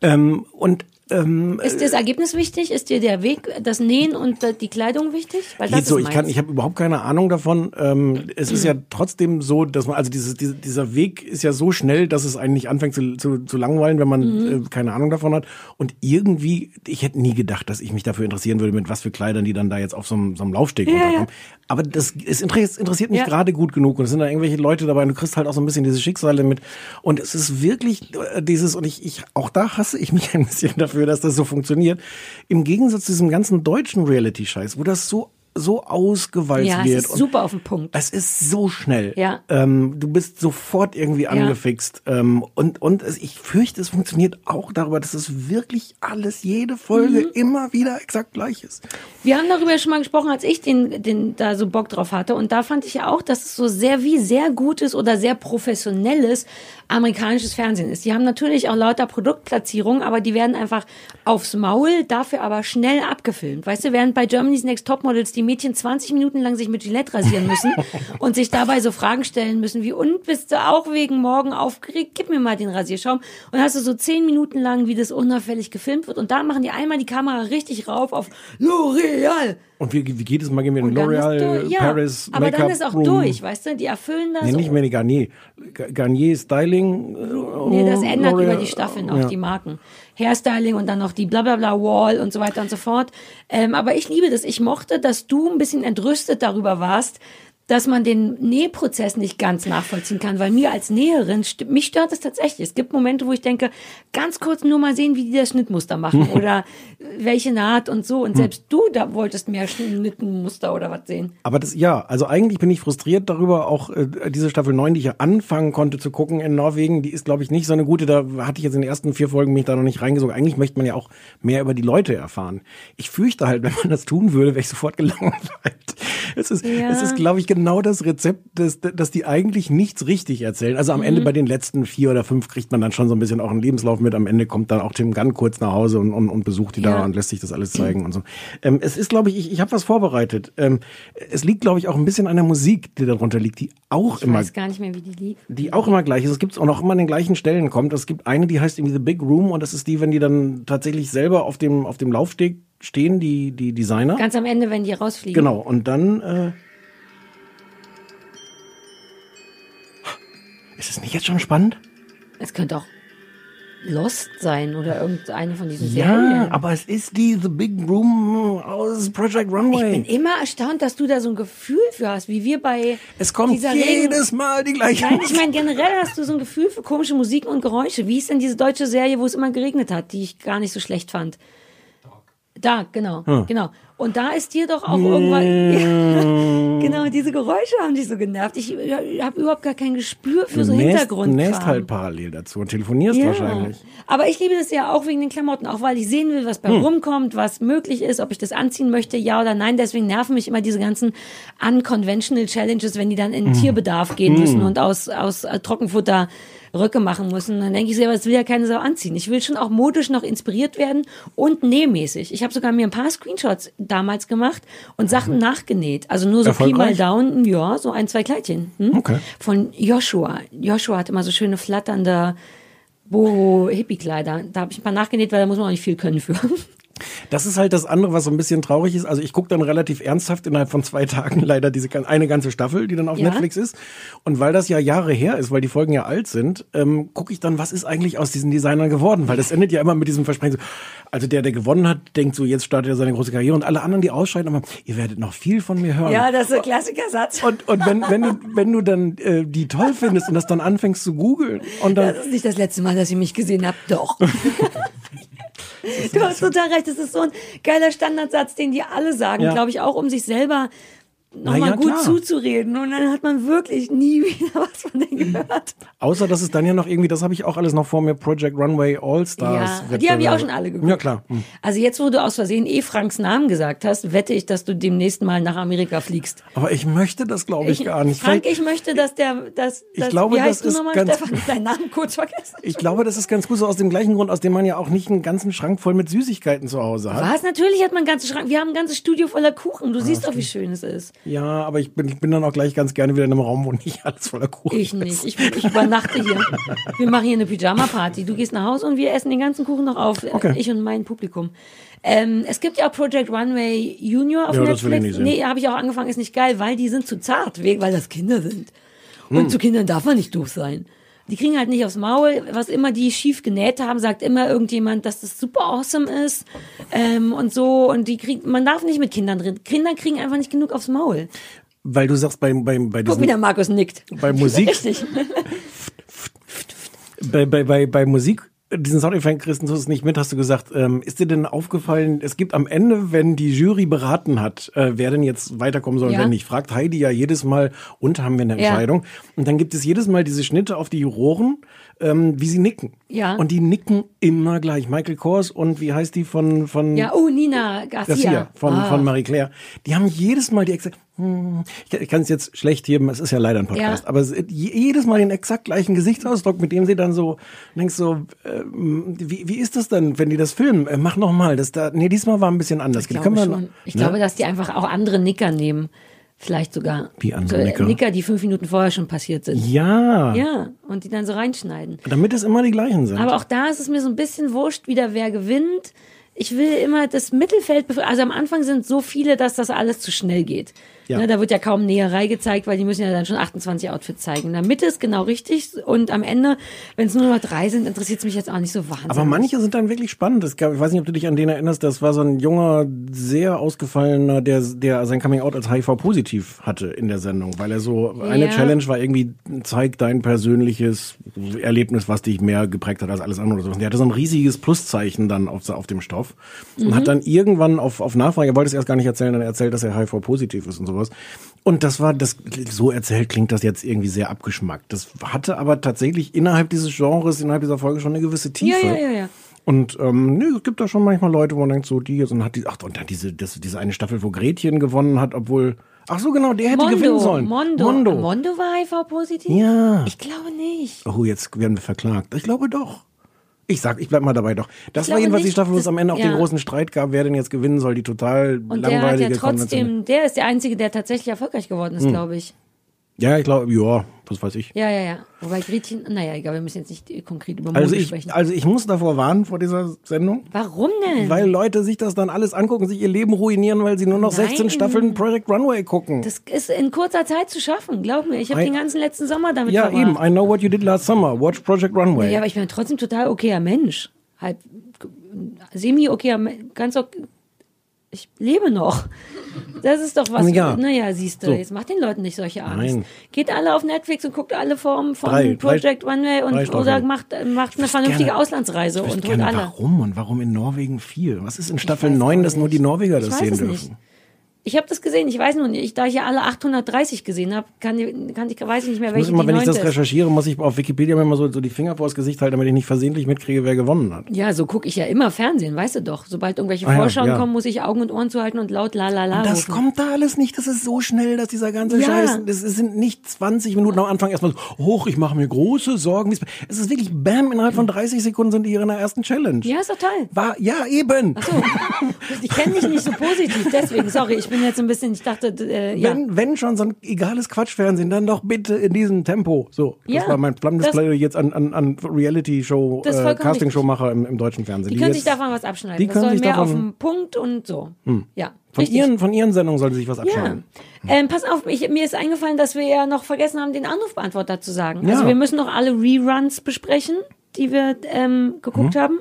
Ähm, und ähm, Ist dir das Ergebnis wichtig? Ist dir der Weg, das Nähen und äh, die Kleidung wichtig? Weil das so, ich kann, ich habe überhaupt keine Ahnung davon. Ähm, es ist ja trotzdem so, dass man, also dieses, diese, dieser Weg ist ja so schnell, dass es eigentlich anfängt zu, zu, zu langweilen, wenn man Mhm. äh, keine Ahnung davon hat. Und irgendwie, ich hätte nie gedacht, dass ich mich dafür interessieren würde, mit was für Kleidern die dann da jetzt auf so einem, so einem Laufsteg unterkommen. Aber das es interessiert, interessiert mich Ja. gerade gut genug. Und es sind da irgendwelche Leute dabei und du kriegst halt auch so ein bisschen diese Schicksale mit. Und es ist wirklich äh, dieses, und ich, ich, auch da hasse ich mich ein bisschen dafür, dass das so funktioniert. Im Gegensatz zu diesem ganzen deutschen Reality-Scheiß, wo das so, so ausgewalzt Ja, wird. ist und super auf den Punkt. es ist so schnell. Ja. Ähm, du bist sofort irgendwie angefixt. Ähm, und und es, ich fürchte, es funktioniert auch darüber, dass es wirklich alles, jede Folge Mhm. immer wieder exakt gleich ist. Wir haben darüber schon mal gesprochen, als ich den, den da so Bock drauf hatte. Und da fand ich ja auch, dass es so sehr wie sehr gutes oder sehr professionelles amerikanisches Fernsehen ist. Die haben natürlich auch lauter Produktplatzierungen, aber die werden einfach aufs Maul, dafür aber schnell abgefilmt. Weißt du, während bei Germany's Next Topmodels die Mädchen 20 Minuten lang sich mit Gillette rasieren müssen und sich dabei so Fragen stellen müssen wie, und bist du auch wegen morgen aufgeregt? Gib mir mal den Rasierschaum. Und hast du so 10 Minuten lang, wie das unauffällig gefilmt wird. Und da machen die einmal die Kamera richtig rauf auf L'Oreal. Und wie, wie geht es mal? Gehen wir in L'Oreal, ja, Paris, aber dann ist auch Room. durch, weißt du? Die erfüllen das. Nee, nicht mehr die Garnier. Ga- Garnier Styling. äh, Nee, das ändert über die Staffeln auch ja. die Marken. Hairstyling und dann noch die blablabla Wall und so weiter und so fort. Ähm, aber ich liebe das. Ich mochte, dass du ein bisschen entrüstet darüber warst, dass man den Nähprozess nicht ganz nachvollziehen kann, weil mir als Näherin, mich stört es tatsächlich. Es gibt Momente, wo ich denke, ganz kurz nur mal sehen, wie die das Schnittmuster machen oder welche Naht und so. Und selbst du da wolltest mehr Schnittmuster oder was sehen. Aber das, ja, also eigentlich bin ich frustriert darüber, auch äh, diese Staffel 9, die ich ja anfangen konnte zu gucken in Norwegen, die ist, glaube ich, nicht so eine gute, da hatte ich jetzt in den ersten vier Folgen mich da noch nicht reingesogen. Eigentlich möchte man ja auch mehr über die Leute erfahren. Ich fürchte halt, wenn man das tun würde, wäre ich sofort gelangweilt. Es ist, Ja. es ist, glaube ich, genau das Rezept, dass, dass die eigentlich nichts richtig erzählen. Also am Mhm. Ende bei den letzten vier oder fünf kriegt man dann schon so ein bisschen auch einen Lebenslauf mit. Am Ende kommt dann auch Tim Gunn kurz nach Hause und, und, und besucht die da Ja. und lässt sich das alles zeigen und so. Ähm, es ist, glaube ich, ich, ich habe was vorbereitet. Ähm, es liegt, glaube ich, auch ein bisschen an der Musik, die darunter liegt, die auch Ich immer weiß gar nicht mehr, wie die lief. die auch immer gleich ist. Es gibt auch noch immer an den gleichen Stellen kommt. Es gibt eine, die heißt irgendwie The Big Room und das ist die, wenn die dann tatsächlich selber auf dem auf dem Laufsteg stehen, die die Designer. Ganz am Ende, wenn die rausfliegen. Genau. Und dann äh, ist es nicht jetzt schon spannend? Es könnte auch Lost sein oder irgendeine von diesen Ja, Serien. aber es ist die The Big Room aus Project Ich bin Runway. immer erstaunt, dass du da so ein Gefühl für hast, wie wir bei Es kommt dieser Regen- jedes Mal die gleiche. Nein, ich meine generell hast du so ein Gefühl für komische Musik und Geräusche. Wie ist denn diese deutsche Serie, wo es immer geregnet hat, die ich gar nicht so schlecht fand? Da, genau, genau. Und da ist dir doch auch irgendwann. Ja, genau, diese Geräusche haben dich so genervt. Ich, habe überhaupt gar kein Gespür für so Du nähst, Hintergrund. nähst halt parallel dazu und telefonierst wahrscheinlich. Aber ich liebe das ja auch wegen den Klamotten, auch weil ich sehen will, was Hm. bei rumkommt, was möglich ist, ob ich das anziehen möchte, ja oder nein. Deswegen nerven mich immer diese ganzen unconventional Challenges, wenn die dann Hm. in Tierbedarf gehen müssen und aus, aus äh, Trockenfutter Röcke machen müssen. Dann denke ich selber, das will ja keine Sau anziehen. Ich will schon auch modisch noch inspiriert werden und nähmäßig. Ich habe sogar mir ein paar Screenshots damals gemacht und Sachen nachgenäht. Also nur so Pi mal? Down, ja, so ein, zwei Kleidchen. Hm? Okay. Von Joshua. Joshua hat immer so schöne flatternde Boho-Hippie-Kleider. Da habe ich ein paar nachgenäht, weil da muss man auch nicht viel können für. Das ist halt das andere, was so ein bisschen traurig ist. Also ich gucke dann relativ ernsthaft innerhalb von zwei Tagen leider diese eine ganze Staffel, die dann auf Ja. Netflix ist. Und weil das ja Jahre her ist, weil die Folgen ja alt sind, ähm, gucke ich dann, was ist eigentlich aus diesen Designern geworden? Weil das endet ja immer mit diesem Versprechen. So, also der, der gewonnen hat, denkt so, jetzt startet er seine große Karriere. Und alle anderen, die ausscheiden, aber ihr werdet noch viel von mir hören. Ja, das ist ein Klassikersatz. Und, und wenn, wenn, du, wenn du dann äh, die toll findest und das dann anfängst zu googeln und dann Das ist nicht das letzte Mal, dass ihr mich gesehen habt. Doch. du hast total recht. Das ist so ein geiler Standardsatz, den die alle sagen, Ja. glaube ich, auch um sich selber nochmal ja, gut klar. zuzureden. Und dann hat man wirklich nie wieder was von denen gehört. Außer, dass es dann ja noch irgendwie, das habe ich auch alles noch vor mir, Project Runway All Stars. Ja, die habe ich auch schon alle geguckt. Ja, klar. Hm. Also jetzt, wo du aus Versehen eh Franks Namen gesagt hast, wette ich, dass du demnächst mal nach Amerika fliegst. Aber ich möchte das, glaube ich, gar nicht. Frank, Vielleicht- ich möchte, dass der, dass, Ich dass, glaube, wie heißt das du nochmal, Stefan? Deinen Namen kurz vergessen. Ich glaube, das ist ganz gut so aus dem gleichen Grund, aus dem man ja auch nicht einen ganzen Schrank voll mit Süßigkeiten zu Hause hat. Was? Natürlich hat man einen ganzen Schrank. Wir haben ein ganzes Studio voller Kuchen. Du siehst doch, wie schön es ist. Ja, aber ich bin, ich bin dann auch gleich ganz gerne wieder in einem Raum, wo nicht alles voller Kuchen Ich ist. nicht. Ich, ich übernachte hier. Wir machen hier eine Pyjama-Party. Du gehst nach Hause und wir essen den ganzen Kuchen noch auf. Okay. Ich und mein Publikum. Ähm, es gibt ja auch Project Runway Junior auf Ja, das will ich Netflix. nicht sehen. nee, habe ich auch angefangen, ist nicht geil, weil die sind zu zart, we- weil das Kinder sind. Hm. Und zu Kindern darf man nicht doof sein. Die kriegen halt nicht aufs Maul. Was immer die schief genäht haben, sagt immer irgendjemand, dass das super awesome ist. Ähm, und so. Und die kriegen, man darf nicht mit Kindern drin. Kinder kriegen einfach nicht genug aufs Maul. Weil du sagst, bei, bei, bei, Guck, wie der Markus nickt. bei Musik, Richtig. bei, bei, bei, bei Musik, diesen Soundeffekt kriegst du es nicht mit, hast du gesagt, ähm, ist dir denn aufgefallen, es gibt am Ende, wenn die Jury beraten hat, äh, wer denn jetzt weiterkommen soll Ja. wer nicht, fragt Heidi ja jedes Mal, und haben wir eine Ja. Entscheidung. Und dann gibt es jedes Mal diese Schnitte auf die Juroren, ähm, wie sie nicken. Ja. Und die nicken immer gleich. Michael Kors und wie heißt die von, von Ja, oh, Nina Garcia. Garcia von, Ah. von Marie Claire. Die haben jedes Mal die exakt, hm, ich, ich kann es jetzt schlecht hier, es ist ja leider ein Podcast, Ja. aber es, je- jedes Mal den exakt gleichen Gesichtsausdruck, mit dem sie dann so, denkst so, ähm, wie, wie ist das denn, wenn die das filmen? Äh, mach noch mal, das da, nee, diesmal war ein bisschen anders. Ich glaube, schon. ich ne? glaube, dass die einfach auch andere Nicker nehmen. Vielleicht sogar. Wie so, Nicker? Nicker, die fünf Minuten vorher schon passiert sind. Ja, Ja, und die dann so reinschneiden. damit es immer die gleichen sind. Aber auch da ist es mir so ein bisschen wurscht, wieder wer gewinnt. Ich will immer das Mittelfeld, also am Anfang sind so viele, dass das alles zu schnell geht. Ja. Ne, da wird ja kaum Näherei gezeigt, weil die müssen ja dann schon 28 Outfits zeigen. In der Mitte ist genau richtig und am Ende, wenn es nur noch drei sind, interessiert es mich jetzt auch nicht so wahnsinnig. Aber manche sind dann wirklich spannend. Gab, ich weiß nicht, ob du dich an den erinnerst, das war so ein junger, sehr ausgefallener, der, der sein Coming Out als HIV-positiv hatte in der Sendung, weil er so, eine Ja. Challenge war irgendwie, zeig dein persönliches Erlebnis, was dich mehr geprägt hat als alles andere. oder so. Und der hatte so ein riesiges Pluszeichen dann auf, auf dem Stoff und Mhm. hat dann irgendwann auf, auf Nachfrage, er wollte es erst gar nicht erzählen, dann erzählt, dass er HIV-positiv ist und sowas. Und das war, das, so erzählt klingt das jetzt irgendwie sehr abgeschmackt. Das hatte aber tatsächlich innerhalb dieses Genres, innerhalb dieser Folge schon eine gewisse Tiefe. Ja, ja, ja, ja. Und ähm, nee, es gibt da schon manchmal Leute, wo man denkt, so die jetzt und hat die, ach und dann diese, das, diese eine Staffel, wo Gretchen gewonnen hat, obwohl, ach so genau, der hätte gewinnen sollen. Mondo. Mondo. Mondo war HIV-positiv? Ja. Ich glaube nicht. Oh, jetzt werden wir verklagt. Ich glaube doch. Ich sag, ich bleib mal dabei doch. Das war jedenfalls die nicht, Staffel, wo es am Ende auch ja. den großen Streit gab, wer denn jetzt gewinnen soll, die total Und der hat langweilige ja trotzdem, der ist der Einzige, der tatsächlich erfolgreich geworden Hm. ist, glaube ich. Ja, ich glaube, ja, was weiß ich. Ja, ja, ja. Wobei Gretchen, naja, egal, wir müssen jetzt nicht konkret über Mode Also ich, sprechen. also ich muss davor warnen vor dieser Sendung. Warum denn? Weil Leute sich das dann alles angucken, sich ihr Leben ruinieren, weil sie nur noch 16 Nein. Staffeln Project Runway gucken. das ist in kurzer Zeit zu schaffen, glaub mir. Ich habe den ganzen letzten Sommer damit ja, verbracht. eben. I know what you did last summer. Watch Project Runway. Ja, aber ich bin trotzdem total okayer Mensch. Halb semi okayer, Me- ganz okay. Ich lebe noch. Das ist doch was. Ja. Naja, siehst du, So. jetzt macht den Leuten nicht solche Angst. Nein. Geht alle auf Netflix und guckt alle Formen von Drei, Project One Way drei und Staffeln. oder macht, macht eine vernünftige gerne- Auslandsreise und holt alle. warum und warum in Norwegen viel. Was ist in Staffel weiß 9, auch dass nur die. Norweger Ich das sehen dürfen? nicht. Ich habe das gesehen, ich weiß nur nicht. Ich, da ich ja alle 830 gesehen habe, kann, kann ich, weiß ich nicht mehr, Ich muss welche immer, wenn ich das recherchiere, muss ich auf Wikipedia mir immer so, so die Finger vors Gesicht halten, damit ich nicht versehentlich mitkriege, wer gewonnen hat. Ja, so gucke ich ja immer Fernsehen, weißt du doch. Sobald irgendwelche Ah Vorschauen ja. kommen, muss ich Augen und Ohren zuhalten und laut la la la Das rufen. kommt da alles nicht. Das ist so schnell, dass dieser ganze Ja. Scheiß. Das sind nicht 20 Minuten am Anfang erstmal so, hoch, ich mache mir große Sorgen. Es ist wirklich Bam, innerhalb von 30 Sekunden sind die hier in der ersten Challenge. Ja, ist doch toll. War, ja, eben. So, ich kenne dich nicht so positiv, deswegen, sorry, ich bin jetzt ein bisschen, ich dachte, äh, ja. Wenn, wenn schon so ein egales Quatschfernsehen, dann doch bitte in diesem Tempo. So, das Ja, war mein flammendes Plädoyer jetzt an, an, an Reality-Show, äh, Casting-Show-Macher im, im deutschen Fernsehen. Die können sich jetzt- davon was abschneiden. die das können soll sich mehr davon- Hm. auf den Punkt und so. Ja. Von richtig. ihren, von ihren Sendungen sollte sich was Ja. abschauen. Ähm, pass auf, ich, mir ist eingefallen, dass wir ja noch vergessen haben, den Anrufbeantworter zu sagen. Ja. Also wir müssen noch alle Reruns besprechen, die wir ähm, geguckt Mhm. haben.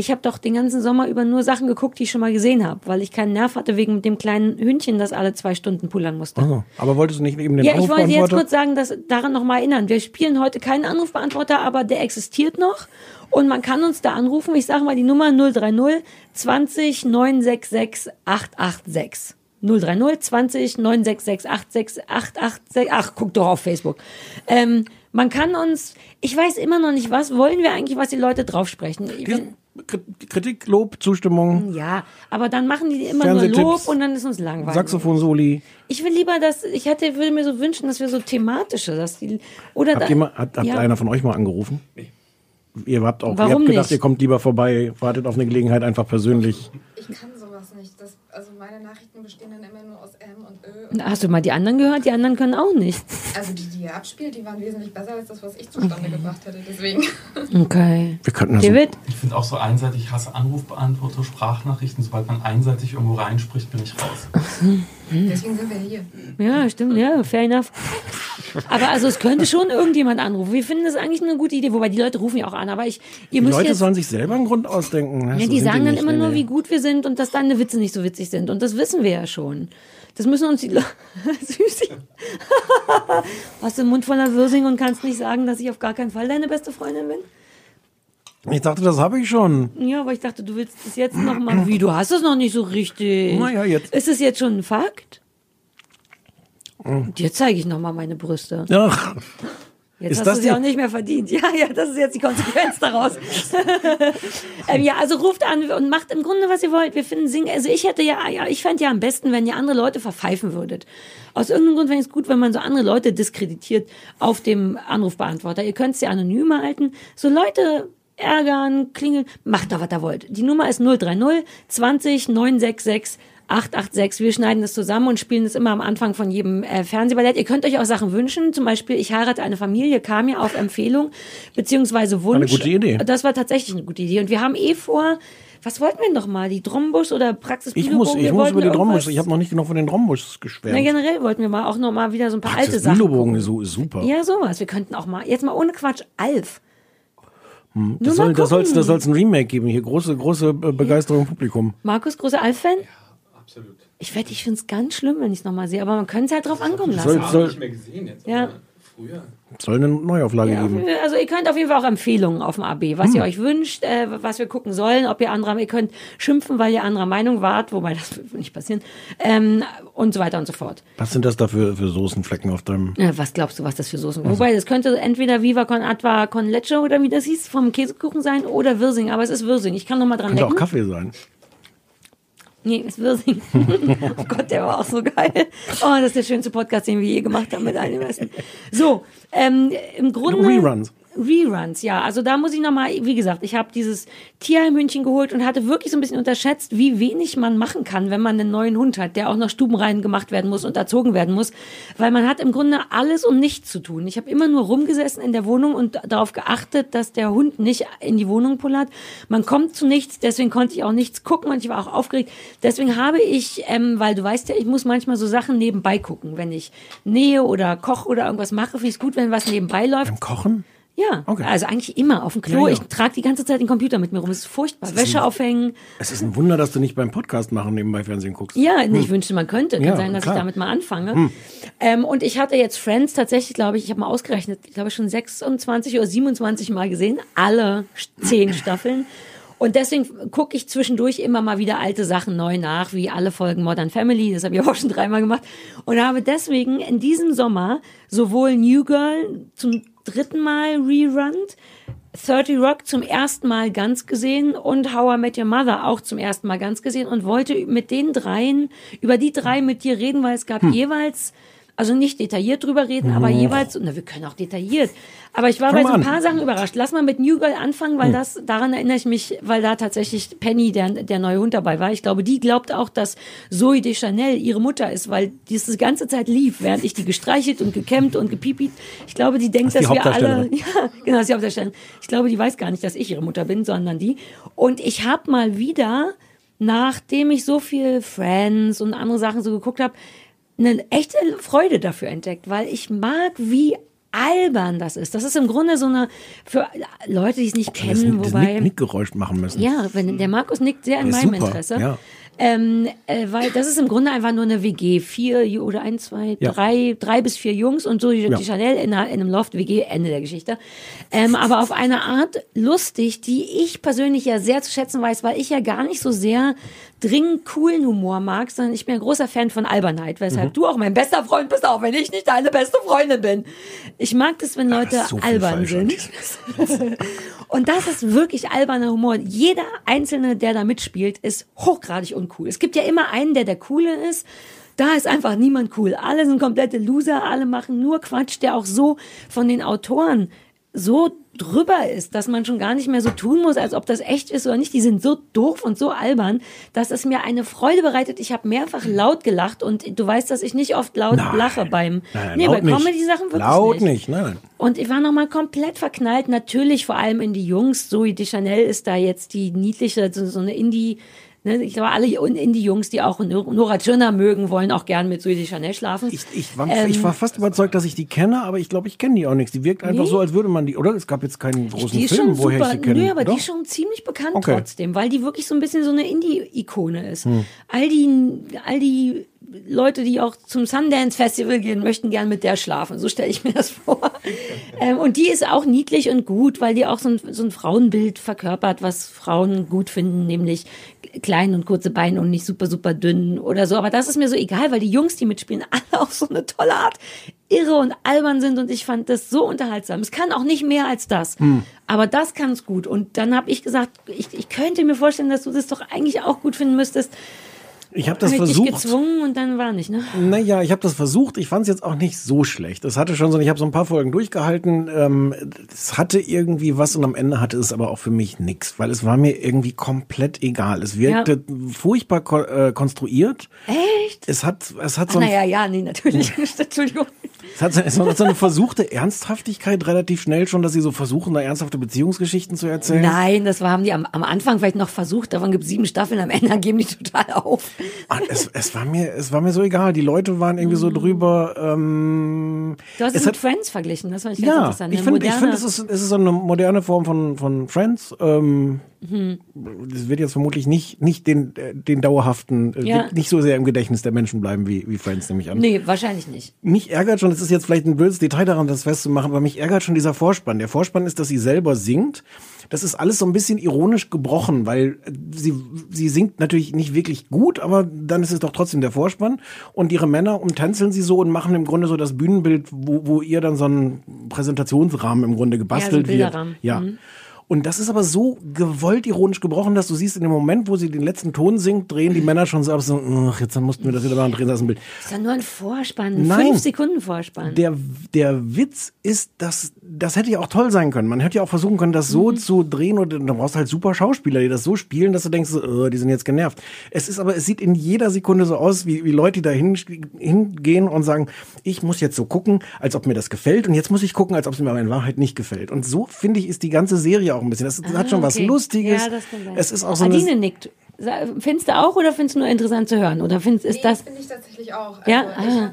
Ich habe doch den ganzen Sommer über nur Sachen geguckt, die ich schon mal gesehen habe, weil ich keinen Nerv hatte wegen dem kleinen Hündchen, das alle zwei Stunden pullern musste. Also, aber wolltest du nicht eben den Ja, ich wollte jetzt Anrufbeantworter? kurz sagen, dass daran noch mal erinnern. Wir spielen heute keinen Anrufbeantworter, aber der existiert noch und man kann uns da anrufen. Ich sage mal die Nummer 030 20 966 886. 030 20 966 866 886. Ach, guck doch auf Facebook. Ähm, man kann uns, ich weiß immer noch nicht, was wollen wir eigentlich, was die Leute drauf sprechen. Kritik, Lob, Zustimmung, ja, aber dann machen die immer nur Lob und dann ist uns langweilig. Saxophon-Soli. Ich will lieber, dass ich hätte, würde mir so wünschen, dass wir so thematische, dass die oder Habt, da, ihr mal, hat, hat ja. einer von euch mal angerufen? Ihr habt auch, ihr Warum habt gedacht, nicht? ihr kommt lieber vorbei, wartet auf eine Gelegenheit einfach persönlich. Ich kann sowas nicht. Das, also meine Nachrichten bestehen dann immer nur aus M und Ö. Hast du mal die anderen gehört? Die anderen können auch nicht. Also die, die ihr abspielt, die waren wesentlich besser als das, was ich zustande gebracht hätte. Deswegen. Okay. Wir könnten das so, David? Ich finde auch so einseitig, ich hasse Anrufbeantworter, Sprachnachrichten. Sobald man einseitig irgendwo reinspricht, bin ich raus. Deswegen sind wir hier. Ja, stimmt, ja, fair enough. Aber also es könnte schon irgendjemand anrufen. Wir finden das eigentlich eine gute Idee, wobei die Leute rufen ja auch an, aber ich, ihr die müsst Leute jetzt, sollen sich selber einen Grund ausdenken. ne? ja, So die sagen dann nicht. immer Nee, nur, nee. wie gut wir sind und dass deine Witze nicht so witzig sind und das wissen wir ja schon. Das müssen uns die Leute, Süßi. Hast du einen Mund voller Wirsing und kannst nicht sagen, dass ich auf gar keinen Fall deine beste Freundin bin? Ich dachte, das habe ich schon. Ja, aber ich dachte, du willst es jetzt noch mal. Wie, du hast es noch nicht so richtig. Naja, jetzt. Ist es jetzt schon ein Fakt? Dir zeige ich noch mal meine Brüste. Ach, Jetzt Ist hast du sie auch nicht mehr verdient. Ja, ja, das ist jetzt die Konsequenz daraus. ähm, ja, also ruft an und macht im Grunde, was ihr wollt. Wir finden singen. Also ich hätte ja, ja ich fände ja am besten, wenn ihr andere Leute verpfeifen würdet. Aus irgendeinem Grund fände ich es gut, wenn man so andere Leute diskreditiert auf dem Anrufbeantworter. Ihr könnt es ja anonymer halten. So Leute ärgern, klingeln, macht da, was ihr wollt. Die Nummer ist 030 20 966 886. Wir schneiden das zusammen und spielen das immer am Anfang von jedem äh, Fernsehballett. Ihr könnt euch auch Sachen wünschen. Zum Beispiel, ich heirate eine Familie, kam ja auf Empfehlung, beziehungsweise Wunsch. Eine gute Idee. Das war tatsächlich eine gute Idee. Und wir haben eh vor, was wollten wir noch mal? Die Drombusch oder Praxis ich muss, ich Wir muss über die Drombusch. Ich habe noch nicht genug von den Drombuschs Na, geschwärmt. generell wollten wir mal auch noch mal wieder so ein paar alte das Sachen. Gucken. ist so- ist super. Ja, sowas. Wir könnten auch mal, jetzt mal ohne Quatsch, Alf. Nur Das, soll, das, soll's, das soll's ein Remake geben. Hier große, große äh, Begeisterung im Publikum. Markus, großer Alf-Fan? Absolut. Ich wette, ich finde es ganz schlimm, wenn ich es nochmal sehe, aber man könnte es halt drauf ankommen Soll, lassen. soll, mehr gesehen jetzt. Ja. Früher. soll eine Neuauflage Ja, geben. also ihr könnt auf jeden Fall auch Empfehlungen auf dem AB, was Hm. ihr euch wünscht, äh, was wir gucken sollen, ob ihr anderer, ihr könnt schimpfen, weil ihr anderer Meinung wart, wobei das wird nicht passieren, ähm, und so weiter und so fort. Was sind das da für, für Soßenflecken auf deinem... Äh, was glaubst du, was das für Soßen? Wobei, das könnte entweder Viva con Atva con Leche oder wie das hieß, vom Käsekuchen sein oder Wirsing, aber es ist Wirsing. Ich kann noch mal dran Könnte auch denken. Kaffee sein. Nee, ist Wirsing. oh Gott, der war auch so geil. Oh, das ist der schönste Podcast, den wir je gemacht haben mit all dem Essen. So, ähm, im Grunde... Reruns. Reruns, ja. Also da muss ich nochmal, wie gesagt, ich habe dieses Tierheimhündchen geholt und hatte wirklich so ein bisschen unterschätzt, wie wenig man machen kann, wenn man einen neuen Hund hat, der auch noch stubenrein gemacht werden muss und erzogen werden muss. Weil man hat im Grunde alles und nichts zu tun. Ich habe immer nur rumgesessen in der Wohnung und darauf geachtet, dass der Hund nicht in die Wohnung pullert. Man kommt zu nichts, deswegen konnte ich auch nichts gucken und ich war auch aufgeregt. Deswegen habe ich, ähm, weil du weißt ja, ich muss manchmal so Sachen nebenbei gucken. Wenn ich nähe oder koche oder irgendwas mache, finde ich es gut, wenn was nebenbei läuft. Beim Kochen? Ja, Okay. also eigentlich immer auf dem Klo. Ja, ja. Ich trage die ganze Zeit den Computer mit mir rum. Es ist furchtbar. Wäsche aufhängen. Es ist ein Wunder, dass du nicht beim Podcast machen nebenbei Fernsehen guckst. Ja, ich wünschte, man könnte. Kann Hm. Ja, sein, dass klar. Hm. ich damit mal anfange. Ähm, und ich hatte jetzt Friends tatsächlich, glaube ich, ich habe mal ausgerechnet, ich glaube schon 26 oder 27 Mal gesehen. Alle zehn Staffeln. Und deswegen gucke ich zwischendurch immer mal wieder alte Sachen neu nach, wie alle Folgen Modern Family, das habe ich auch schon dreimal gemacht. Und habe deswegen in diesem Sommer sowohl New Girl zum dritten Mal rerunnt, 30 Rock zum ersten Mal ganz gesehen und How I Met Your Mother auch zum ersten Mal ganz gesehen und wollte mit den dreien, über die drei mit dir reden, weil es gab Hm. jeweils, also nicht detailliert drüber reden, aber jeweils, na, wir können auch detailliert. Aber ich war Fang bei so ein an. Paar Sachen überrascht. Lass mal mit New Girl anfangen, weil das, daran erinnere ich mich, weil da tatsächlich Penny, der, der neue Hund dabei war. Ich glaube, die glaubt auch, dass Zoe Deschanel ihre Mutter ist, weil die die ganze Zeit lief, während ich die gestreichelt und gekämmt und gepipit. Ich glaube, die denkt, Das dass die wir alle, ja, genau, das ist die Hauptdarstellerin. Ich glaube, die weiß gar nicht, dass ich ihre Mutter bin, sondern die. Und ich habe mal wieder, nachdem ich so viel Friends und andere Sachen so geguckt habe, eine echte Freude dafür entdeckt, weil ich mag, wie albern das ist. Das ist im Grunde so eine, für Leute, die es nicht Das, kennen, das wobei... Nick- Nickgeräusch machen müssen. Ja, wenn der Markus nickt sehr in meinem super, Interesse. ja. Ähm, äh, weil das ist im Grunde einfach nur eine WG. Vier oder ein, zwei, Ja. drei, drei bis vier Jungs und so die, Ja. die Chanel in, in einem Loft WG, Ende der Geschichte. Ähm, aber auf eine Art lustig, die ich persönlich ja sehr zu schätzen weiß, weil ich ja gar nicht so sehr dringend coolen Humor mag, sondern ich bin ein großer Fan von Albernheit, weshalb Mhm. du auch mein bester Freund bist, auch wenn ich nicht deine beste Freundin bin. Ich mag das, wenn Leute so viel albern falsch an sind. Und das ist wirklich alberner Humor. Jeder Einzelne, der da mitspielt, ist hochgradig uncool. Es gibt ja immer einen, der der Coole ist. Da ist einfach niemand cool. Alle sind komplette Loser, alle machen nur Quatsch, der auch so von den Autoren so drüber ist, dass man schon gar nicht mehr so tun muss, als ob das echt ist oder nicht. Die sind so doof und so albern, dass es mir eine Freude bereitet. Ich habe mehrfach laut gelacht und du weißt, dass ich nicht oft laut Nein. lache beim Nein, nee, bei nicht. Comedy-Sachen wirklich Laut nicht. nicht, nein. Und ich war nochmal komplett verknallt, natürlich vor allem in die Jungs. Zoe Deschanel ist da jetzt die niedliche, so, so eine Indie, ne, ich glaube, alle Indie-Jungs, die auch Nora Tschirner mögen, wollen auch gern mit Zoe Deschanel schlafen. Ich, ich, war, Ähm, ich war fast überzeugt, dass ich die kenne, aber ich glaube, ich kenne die auch nicht. Die wirkt einfach Nee. so, als würde man die, oder? Es gab jetzt keinen großen die Film, woher super, ich sie kenne. nö, aber Doch? die ist schon ziemlich bekannt Okay. trotzdem, weil die wirklich so ein bisschen so eine Indie-Ikone ist. Hm. All die, all die Leute, die auch zum Sundance Festival gehen, möchten gern mit der schlafen. So stelle ich mir das vor. ähm, und die ist auch niedlich und gut, weil die auch so ein, so ein Frauenbild verkörpert, was Frauen gut finden, nämlich klein und kurze Beine und nicht super, super dünn oder so. Aber das ist mir so egal, weil die Jungs, die mitspielen, alle auf so eine tolle Art irre und albern sind und ich fand das so unterhaltsam. Es kann auch nicht mehr als das. Aber das kann es gut. Und dann habe ich gesagt, ich, ich könnte mir vorstellen, dass du das doch eigentlich auch gut finden müsstest. Ich habe das Hab ich dich versucht. gezwungen und dann war nicht, ne? Naja, ich habe das versucht. Ich fand es jetzt auch nicht so schlecht. Es hatte schon so, ich habe so ein paar Folgen durchgehalten. Ähm, es hatte irgendwie was und am Ende hatte es aber auch für mich nix, weil es war mir irgendwie komplett egal. Es wirkte furchtbar ko äh, konstruiert. Echt? Es hat, es hat Ach, so ein naja, ja, nee, natürlich. Entschuldigung. Es hat so, es hat so eine versuchte Ernsthaftigkeit relativ schnell schon, dass sie so versuchen, da ernsthafte Beziehungsgeschichten zu erzählen. Nein, das war, haben die am, am Anfang vielleicht noch versucht. Davon gibt es sieben Staffeln. Am Ende geben die total auf. Ah, Es, es, war mir, es war mir so egal. Die Leute waren irgendwie so drüber. Ähm, Du hast es, es mit hat, Friends verglichen. Das fand ich ganz ja, interessant. ich finde, finde, es ist, es ist so eine moderne Form von, von Friends. Ähm, Mhm. Das wird jetzt vermutlich nicht, nicht den, äh, den dauerhaften, äh, Ja. nicht so sehr im Gedächtnis der Menschen bleiben wie, wie Friends, nehme ich an. Nee, wahrscheinlich nicht. Mich ärgert schon, das ist jetzt vielleicht ein blödes Detail daran, das festzumachen, aber mich ärgert schon dieser Vorspann. Der Vorspann ist, dass sie selber singt. Das ist alles so ein bisschen ironisch gebrochen, weil äh, sie, sie singt natürlich nicht wirklich gut, aber dann ist es doch trotzdem der Vorspann. Und ihre Männer umtänzeln sie so und machen im Grunde so das Bühnenbild, wo, wo ihr dann so ein Präsentationsrahmen im Grunde gebastelt wird. Bilderrahmen. Ja. Mhm. Und das ist aber so gewollt ironisch gebrochen, dass du siehst, in dem Moment, wo sie den letzten Ton singt, drehen die Männer schon so ab, so, ach, jetzt mussten wir das wieder machen, drehen das ein Bild. Das ist ja nur ein Vorspann. Ein Nein. Fünf Sekunden Vorspann. Der, der Witz ist, dass das hätte ja auch toll sein können. Man hätte ja auch versuchen können, das so zu drehen und dann brauchst du halt super Schauspieler, die das so spielen, dass du denkst, so, äh, die sind jetzt genervt. Es ist aber, es sieht in jeder Sekunde so aus, wie, wie Leute, die da hin, hingehen und sagen, ich muss jetzt so gucken, als ob mir das gefällt und jetzt muss ich gucken, als ob es mir aber in Wahrheit nicht gefällt. Und so finde ich, ist die ganze Serie auch ein bisschen. Das hat schon was Ah, okay. Lustiges. Ja, das kann sein. Es ist auch so Adine eine, nickt. Findest du auch oder findest du nur interessant zu hören? Oder findest, ist nee, das. finde ich tatsächlich auch. Also Ja? ich Ah.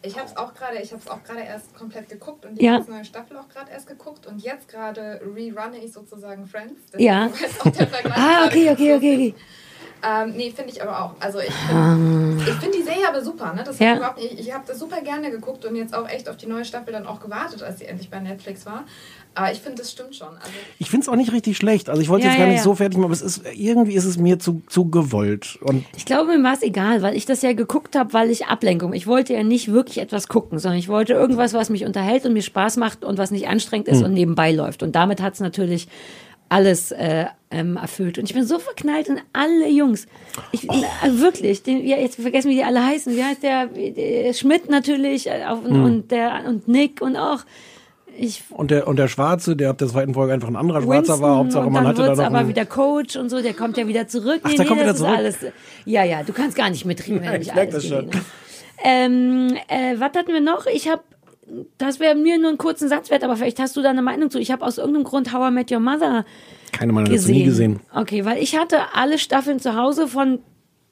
Ich habe es auch gerade, ich habe es auch gerade erst komplett geguckt und die Ja. neue Staffel auch gerade erst geguckt und jetzt gerade rerunne ich sozusagen Friends. Ja. Deswegen auch Vergleich Ah, okay, okay, okay, okay. Ähm, nee, finde ich aber auch. Also ich finde ich find die Serie aber super. Ne? Das Ja. hab ich überhaupt nicht, ich habe das super gerne geguckt und jetzt auch echt auf die neue Staffel dann auch gewartet, als sie endlich bei Netflix war. Aber ich finde, das stimmt schon. Also, Ich finde es auch nicht richtig schlecht. Also ich wollte Ja, jetzt gar ja, nicht ja. so fertig machen, aber es ist, irgendwie ist es mir zu, zu gewollt. Und Ich glaube, mir war es egal, weil ich das ja geguckt habe, weil ich Ablenkung. Ich wollte ja nicht wirklich etwas gucken, sondern ich wollte irgendwas, was mich unterhält und mir Spaß macht und was nicht anstrengend ist und nebenbei läuft. Und damit hat es natürlich alles äh, ähm, erfüllt. Und ich bin so verknallt in alle Jungs. Ich, äh, wirklich, den, ja, jetzt vergessen, wie die alle heißen. Wie heißt der? der Schmidt natürlich äh, auf, und der und Nick und auch ich Und der, und der Schwarze, der ab der zweiten Folge einfach ein anderer Schwarzer war, Hauptsache man hatte da noch aber wieder Coach und so, der kommt ja wieder zurück. Ach, der kommt wieder zurück? Alles, ja, ja, du kannst gar nicht mitreden, wenn Ja, ich nicht merk alles das schon. Ähm, äh, was hatten wir noch? Ich habe, das wäre mir nur einen kurzen Satz wert, aber vielleicht hast du da eine Meinung zu. Ich habe aus irgendeinem Grund How I Met Your Mother keine meiner dazu gesehen. nie gesehen. Okay, weil ich hatte alle Staffeln zu Hause von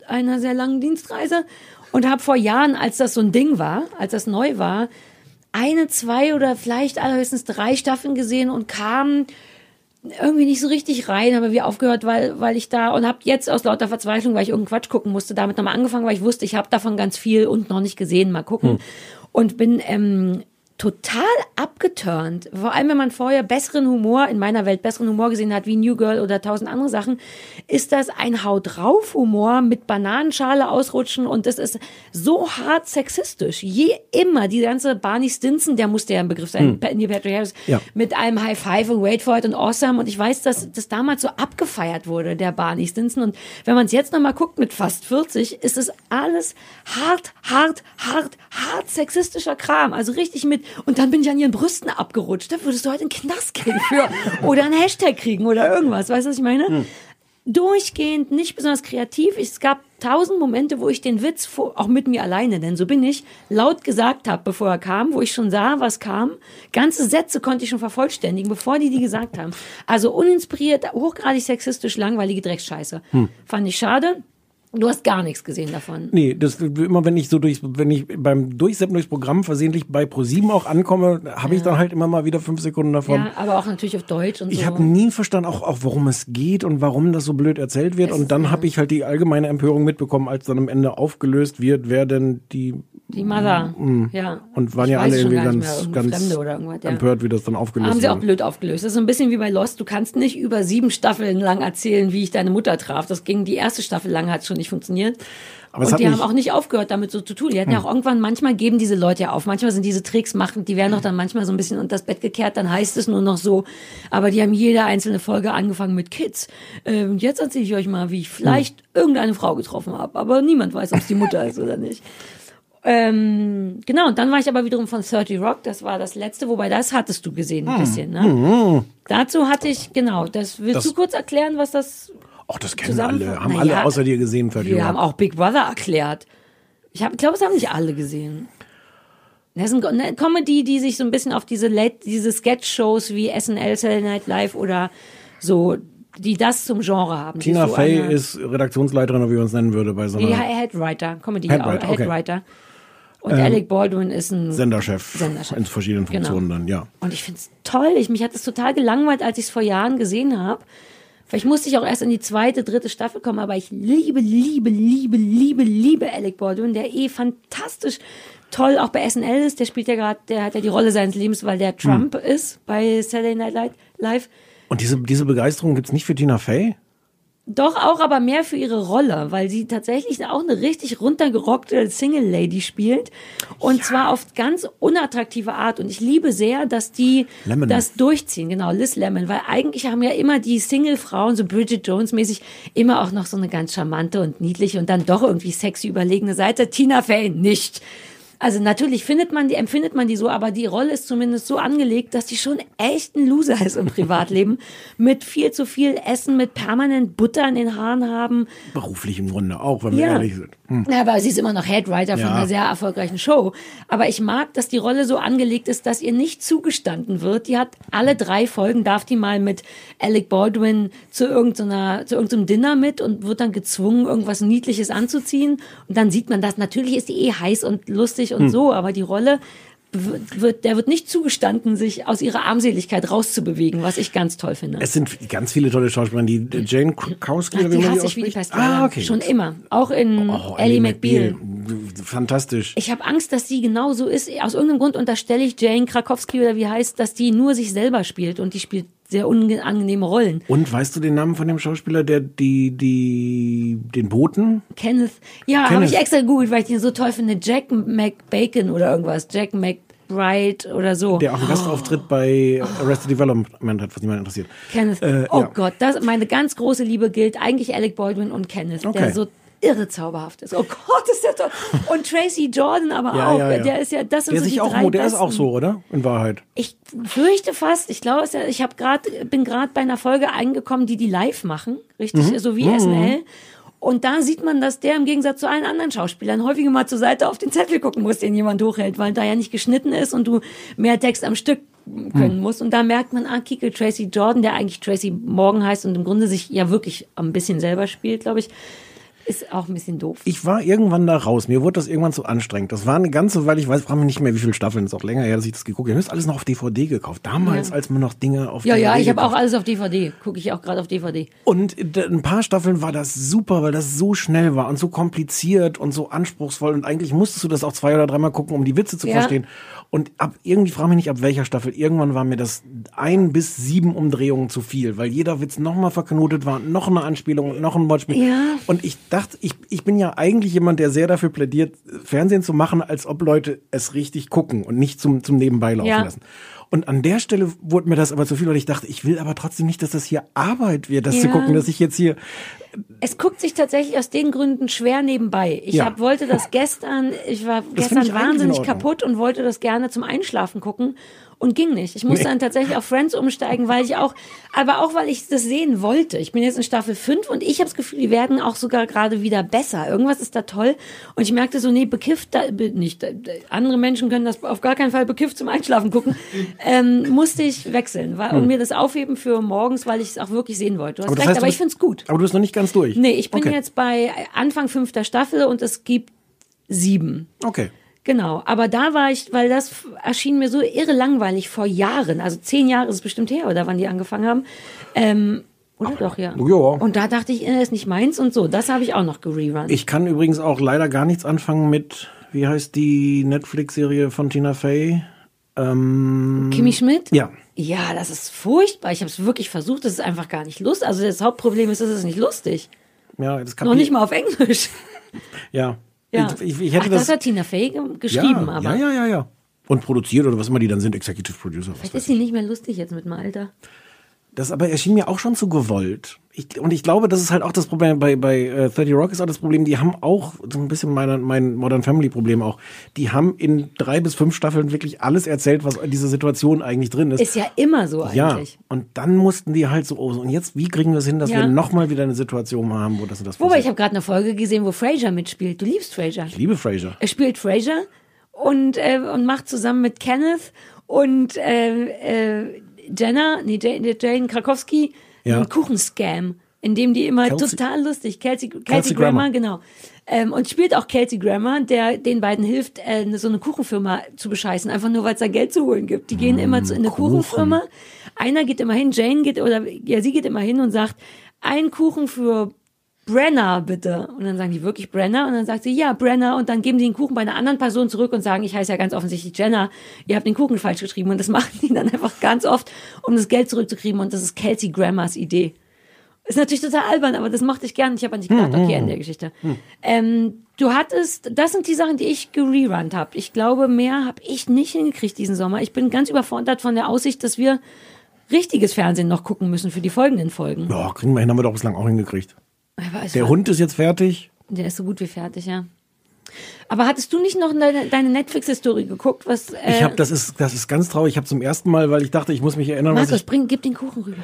einer sehr langen Dienstreise und habe vor Jahren, als das so ein Ding war, als das neu war, eine, zwei oder vielleicht allerhöchstens drei Staffeln gesehen und kam irgendwie nicht so richtig rein, habe wir aufgehört, weil weil ich da und habe jetzt aus lauter Verzweiflung, weil ich irgendeinen Quatsch gucken musste, damit nochmal angefangen, weil ich wusste, ich habe davon ganz viel und noch nicht gesehen, mal gucken. Und bin ähm, total abgeturnt. Vor allem, wenn man vorher besseren Humor, in meiner Welt besseren Humor gesehen hat, wie New Girl oder tausend andere Sachen, ist das ein Haut drauf Humor mit Bananenschale ausrutschen und das ist so hart sexistisch. Je immer, die ganze Barney Stinson, der musste ja ein Begriff sein, hm. Neil Patrick Harris, Ja. mit einem High Five und Wait for it und Awesome und ich weiß, dass das damals so abgefeiert wurde, der Barney Stinson und wenn man es jetzt nochmal guckt mit fast 40, ist es alles hart, hart, hart, hart sexistischer Kram, also richtig mit und dann bin ich an ihren Brüsten abgerutscht, da würdest du heute einen Knast kriegen für oder einen Hashtag kriegen oder irgendwas, weißt du, was ich meine? durchgehend nicht besonders kreativ. Es gab tausend Momente, wo ich den Witz auch mit mir alleine, denn so bin ich, laut gesagt habe, bevor er kam, wo ich schon sah, was kam. Ganze Sätze konnte ich schon vervollständigen, bevor die die gesagt haben. Also uninspiriert, hochgradig sexistisch, langweilige Drecksscheiße. Fand ich schade. Du hast gar nichts gesehen davon. Nee, das immer wenn ich so durch, wenn ich beim Durchseppen durchs Programm versehentlich bei ProSieben auch ankomme, habe ich dann halt immer mal wieder fünf Sekunden davon. Ja, aber auch natürlich auf Deutsch und Ich so. habe nie verstanden, auch, auch worum es geht und warum das so blöd erzählt wird. Es- und dann ja. habe ich halt die allgemeine Empörung mitbekommen, als dann am Ende aufgelöst wird, wer denn die die Mother, ja. und waren Ich ja alle irgendwie ganz, ganz ja. empört, wie das dann aufgelöst Haben sie auch blöd aufgelöst. Das ist so ein bisschen wie bei Lost. Du kannst nicht über sieben Staffeln lang erzählen, wie ich deine Mutter traf. Das ging die erste Staffel lang, hat schon nicht funktioniert. Aber und die Hm. haben auch nicht aufgehört, damit so zu tun. Die hatten ja auch irgendwann, manchmal geben diese Leute ja auf. Manchmal sind diese Tricks machen, die werden doch dann manchmal so ein bisschen unter das Bett gekehrt, dann heißt es nur noch so. Aber die haben jede einzelne Folge angefangen mit Kids. Ähm, jetzt erzähle ich euch mal, wie ich vielleicht Hm. irgendeine Frau getroffen habe. Aber niemand weiß, ob es die Mutter ist oder nicht. Ähm, genau, und dann war ich aber wiederum von 30 Rock, das war das letzte, wobei das hattest du gesehen, ein bisschen, ne? Dazu hatte ich, genau, das willst Das- du kurz erklären, was das Ach, das kennen alle, haben alle ja, außer dir gesehen, Wir Ferdinand. haben auch Big Brother erklärt. Ich, glaube, es haben nicht alle gesehen. Das ist eine Comedy, die sich so ein bisschen auf diese, Late, diese Sketch-Shows wie SNL, Saturday Night Live oder so, die das zum Genre haben. Tina so Fey eine- ist Redaktionsleiterin, oder wie man es nennen würde, bei so einer Headwriter, Comedy, Headwriter, okay. Headwriter. Und Alec Baldwin ist ein Senderchef, Senderchef. in verschiedenen Funktionen dann, ja. Und ich finde es toll. Ich, mich hat es total gelangweilt, als ich es vor Jahren gesehen habe. Vielleicht musste ich auch erst in die zweite, dritte Staffel kommen, aber ich liebe, liebe, liebe, liebe, liebe Alec Baldwin, der eh fantastisch toll auch bei SNL ist. Der spielt ja gerade, der hat ja die Rolle seines Lebens, weil der Trump Hm. ist bei Saturday Night Live- Live. Und diese, diese Begeisterung gibt's nicht für Tina Fey? Doch auch, aber mehr für ihre Rolle, weil sie tatsächlich auch eine richtig runtergerockte Single Lady spielt. Und zwar auf ganz unattraktive Art. Und ich liebe sehr, dass die Lemon. das durchziehen. Genau, Liz Lemon. Weil eigentlich haben ja immer die Single-Frauen, so Bridget Jones-mäßig, immer auch noch so eine ganz charmante und niedliche und dann doch irgendwie sexy überlegene Seite. Tina Fey nicht. Also natürlich findet man die, empfindet man die so, aber die Rolle ist zumindest so angelegt, dass die schon echt ein Loser ist im Privatleben. mit viel zu viel Essen, mit permanent Butter in den Haaren haben. Beruflich im Grunde auch, wenn wir Ja. ehrlich sind. Ja, aber sie ist immer noch Headwriter von Ja. einer sehr erfolgreichen Show. Aber ich mag, dass die Rolle so angelegt ist, dass ihr nicht zugestanden wird. Die hat alle drei Folgen, darf die mal mit Alec Baldwin zu irgendeiner, zu irgendeinem Dinner mit und wird dann gezwungen, irgendwas Niedliches anzuziehen. Und dann sieht man das. Natürlich ist die eh heiß und lustig Hm. und so, aber die Rolle wird, der wird nicht zugestanden, sich aus ihrer Armseligkeit rauszubewegen, was ich ganz toll finde. Es sind ganz viele tolle Schauspieler, die Jane Krakowski, oder wie die hasse ich wie die. Pest. Ah, okay. Schon immer. Auch in Oh, Ellie McBeal. Fantastisch. Ich habe Angst, dass sie genau so ist. Aus irgendeinem Grund unterstelle ich Jane Krakowski oder wie heißt, dass die nur sich selber spielt und die spielt sehr unangenehme Rollen. Und weißt du den Namen von dem Schauspieler, der die, die, den Boten? Kenneth, ja, habe ich extra gegoogelt, weil ich den so toll finde. Jack McBacon oder irgendwas. Jack McBride oder so. Der auch einen Gastauftritt bei Arrested Development hat, was niemand interessiert. Kenneth. Äh, oh ja. Gott, das, meine ganz große Liebe gilt eigentlich Alec Baldwin und Kenneth, der Okay. so irre zauberhaft ist. Oh Gott, ist der toll. Und Tracy Jordan aber Ja, auch. ja, ja. Der ist ja, das sind Der so sich auch, drei der ist auch so, oder? In Wahrheit. Ich fürchte fast, ich glaube, ich habe gerade bin gerade bei einer Folge eingekommen, die die live machen, richtig, Mhm. so wie SNL. Und da sieht man, dass der im Gegensatz zu allen anderen Schauspielern häufiger mal zur Seite auf den Zettel gucken muss, den jemand hochhält, weil da ja nicht geschnitten ist und du mehr Text am Stück können musst. Und da merkt man, ah, Kike Tracy Jordan, der eigentlich Tracy Morgan heißt und im Grunde sich ja wirklich ein bisschen selber spielt, glaube ich, ist auch ein bisschen doof. Ich war irgendwann da raus. Mir wurde das irgendwann zu anstrengend. Das war eine ganze Weile, ich weiß, frage mich nicht mehr, wie viele Staffeln. Das ist auch länger her, dass ich das geguckt habe. Ich habe das alles noch auf DVD gekauft. Damals, Ja. als man noch Dinge auf ja, DVD ja, ich habe auch alles auf DVD. Gucke ich auch gerade auf DVD. Und d- ein paar Staffeln war das super, weil das so schnell war und so kompliziert und so anspruchsvoll. Und eigentlich musstest du das auch zwei oder dreimal gucken, um die Witze zu Ja. verstehen. Und ab irgendwie frage mich nicht, ab welcher Staffel. Irgendwann war mir das ein bis sieben Umdrehungen zu viel, weil jeder Witz nochmal verknotet war, noch eine Anspielung und noch ein Wortspiel. Ja. Und ich dachte, ich, ich bin ja eigentlich jemand, der sehr dafür plädiert, Fernsehen zu machen, als ob Leute es richtig gucken und nicht zum, zum Nebenbei laufen Ja. lassen. Und an der Stelle wurde mir das aber zu viel, weil ich dachte, ich will aber trotzdem nicht, dass das hier Arbeit wird, das zu Ja. gucken, dass ich jetzt hier Es guckt sich tatsächlich aus den Gründen schwer nebenbei. Ich Ja. hab, wollte das gestern, ich war Das gestern wahnsinnig kaputt und wollte das gerne zum Einschlafen gucken und ging nicht. Ich musste Nee. dann tatsächlich auf Friends umsteigen, weil ich auch, aber auch weil ich das sehen wollte. Ich bin jetzt in Staffel 5 und ich habe das Gefühl, die werden auch sogar gerade wieder besser. Irgendwas ist da toll und ich merkte so, nee, bekifft, da, nicht, äh, andere Menschen können das auf gar keinen Fall bekifft zum Einschlafen gucken. ähm, musste ich wechseln weil, und mir das aufheben für morgens, weil ich es auch wirklich sehen wollte. Du hast Hm. Aber recht, heißt, aber ich finde es gut. Aber du bist noch nicht ganz durch. Nee, ich bin okay. jetzt bei Anfang fünfter Staffel und es gibt sieben. Okay. Genau, aber da war ich, weil das erschien mir so irre langweilig vor Jahren, also zehn Jahre ist es bestimmt her, oder wann die angefangen haben. Ähm, oder doch, ja. Ja. Und da dachte ich, äh, ist nicht meins und so. Das habe ich auch noch gererun. Ich kann übrigens auch leider gar nichts anfangen mit, wie heißt die Netflix-Serie von Tina Fey? Ähm, Kimi Schmidt? ja. Ja, das ist furchtbar. Ich habe es wirklich versucht. Das ist einfach gar nicht lustig. Also das Hauptproblem ist, es ist nicht lustig. Ja, das Noch nicht mal auf Englisch. Ja. Ja. Ich, ich, Ach, das, das, hat Tina Fey ge- geschrieben, ja, aber Ja, ja, ja, ja. Und produziert oder was immer die dann sind, Executive Producer. Vielleicht ist sie nicht mehr lustig jetzt mit dem Alter. Das aber erschien mir auch schon zu gewollt. Ich, und ich glaube, das ist halt auch das Problem bei, bei äh, 30 Rock ist auch das Problem, die haben auch so ein bisschen meine, mein Modern Family Problem auch. Die haben in drei bis fünf Staffeln wirklich alles erzählt, was in dieser Situation eigentlich drin ist. Ist ja immer so ja, eigentlich. und dann mussten die halt so, oh, und jetzt, wie kriegen wir es hin, dass Ja. wir nochmal wieder eine Situation haben, wo das und das Wobei, ich habe gerade eine Folge gesehen, wo Fraser mitspielt. Du liebst Fraser. Ich liebe Frasier. Er spielt Fraser und, äh, und macht zusammen mit Kenneth und äh, äh, Jenna, nee, Jane Krakowski, Ja. einen Kuchenscam, in dem die immer Kelsey- total lustig, Kelsey, Kelsey, Kelsey Grammer, Grammer. genau. Ähm, und spielt auch Kelsey Grammer, der den beiden hilft, äh, so eine Kuchenfirma zu bescheißen, einfach nur, weil es da Geld zu holen gibt. Die gehen immer zu, in eine Mm, Kuchen. Kuchenfirma. Einer geht immer hin, Jane geht, oder ja, sie geht immer hin und sagt, ein Kuchen für Brenner, bitte. Und dann sagen die wirklich Brenner. Und dann sagt sie, ja, Brenner. Und dann geben sie den Kuchen bei einer anderen Person zurück und sagen, ich heiße ja ganz offensichtlich Jenna. Ihr habt den Kuchen falsch geschrieben. Und das machen die dann einfach ganz oft, um das Geld zurückzukriegen. Und das ist Kelsey Grammers Idee. Ist natürlich total albern, aber das mochte ich gern. Ich habe an dich gedacht, okay, Ende der Geschichte. Ähm, du hattest, das sind die Sachen, die ich gererunnt habe. Ich glaube, mehr habe ich nicht hingekriegt diesen Sommer. Ich bin ganz überfordert von der Aussicht, dass wir richtiges Fernsehen noch gucken müssen für die folgenden Folgen. Ja, kriegen wir hin, haben wir doch bislang auch hingekriegt. Der Hund ist jetzt fertig. Der ist so gut wie fertig, ja. Aber hattest du nicht noch deine, deine Netflix-Historie geguckt? Was, äh, Ich habe, das ist, das ist ganz traurig. Ich habe zum ersten Mal, weil ich dachte, ich muss mich erinnern, was Markus, ich bring, gib den Kuchen rüber.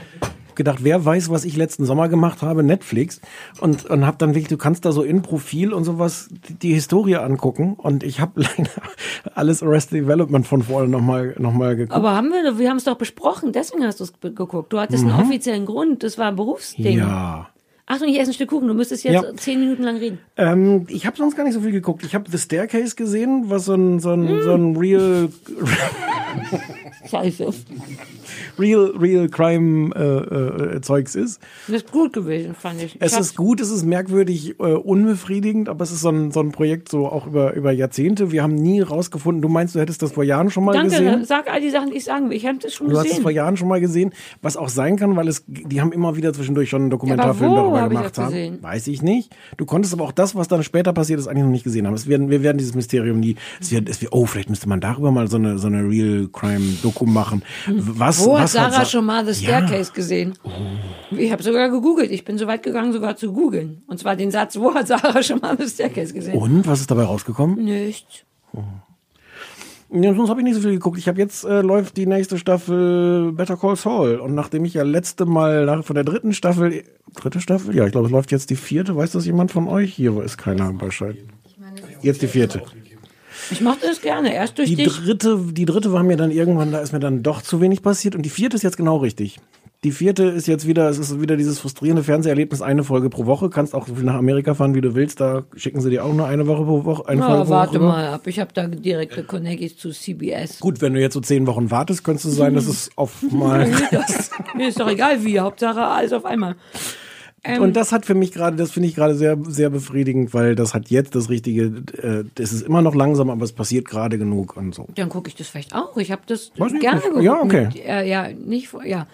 gedacht, wer weiß, was ich letzten Sommer gemacht habe, Netflix. Und, und habe dann wirklich, du kannst da so in Profil und sowas die, die Historie angucken. Und ich habe leider alles Arrested Development von vorne nochmal noch mal geguckt. Aber haben wir, wir haben es doch besprochen, deswegen hast du es geguckt. Du hattest einen offiziellen Grund, das war ein Berufsding. Mhm. ja. Achtung, ich esse ein Stück Kuchen, du müsstest jetzt Ja. zehn Minuten lang reden. Ähm, ich habe sonst gar nicht so viel geguckt. Ich habe The Staircase gesehen, was so ein, so ein, so ein real, Scheiße. real, real Crime äh, äh, Zeugs ist. Das ist gut gewesen, fand ich. Es ich ist gut, es ist merkwürdig äh, unbefriedigend, aber es ist so ein, so ein Projekt so auch über, über Jahrzehnte. Wir haben nie rausgefunden, du meinst, du hättest das vor Jahren schon mal Danke, gesehen? sag all die Sachen, die ich sagen will. Ich habe das schon Du hast es gesehen. vor Jahren schon mal gesehen, was auch sein kann, weil es, die haben immer wieder zwischendurch schon einen Dokumentarfilm darüber ich gemacht haben. gesehen? Weiß ich nicht. Du konntest aber auch das, was dann später passiert ist, eigentlich noch nicht gesehen haben. Es werden, wir werden dieses Mysterium nie, es wird, es wird, oh, vielleicht müsste man darüber mal so eine, so eine Real Crime Doku machen. Was. Wo hat was Sarah Sa- schon mal The Ja. Oh. Staircase gesehen? Ich habe sogar gegoogelt. Ich bin so weit gegangen, sogar zu googeln. Und zwar den Satz, wo hat Sarah schon mal The Staircase gesehen? Und, was ist dabei rausgekommen? Nichts. Ja, sonst habe ich nicht so viel geguckt. Ich habe jetzt äh, läuft die nächste Staffel Better Call Saul und nachdem ich ja letzte Mal nach, von der dritten Staffel dritte Staffel, ja, ich glaube, es läuft jetzt die vierte. Weiß das jemand von euch? Hier ist keiner Bescheid. Jetzt die vierte. Ich mochte das gerne. Erst durch Die dich. dritte, die dritte war mir dann irgendwann, da ist mir dann doch zu wenig passiert und die vierte ist jetzt genau richtig. Die vierte ist jetzt wieder, es ist wieder dieses frustrierende Fernseherlebnis, eine Folge pro Woche. Kannst auch so viel nach Amerika fahren, wie du willst. Da schicken sie dir auch nur eine Woche pro Woche. Eine Folge Na, pro warte Woche. mal ab. Ich habe da direkte Connections zu CBS. Gut, wenn du jetzt so zehn Wochen wartest, könnte es sein, dass es auf mal. Das, mir ist doch egal wie. Hauptsache alles auf einmal. Ähm, Und das hat für mich gerade, das finde ich gerade sehr, sehr befriedigend, weil das hat jetzt das Richtige, äh, es ist immer noch langsam, aber es passiert gerade genug und so. Dann gucke ich das vielleicht auch. Ich habe das Weiß gerne geguckt. ja, okay. Mit, äh, ja, nicht, vor- ja.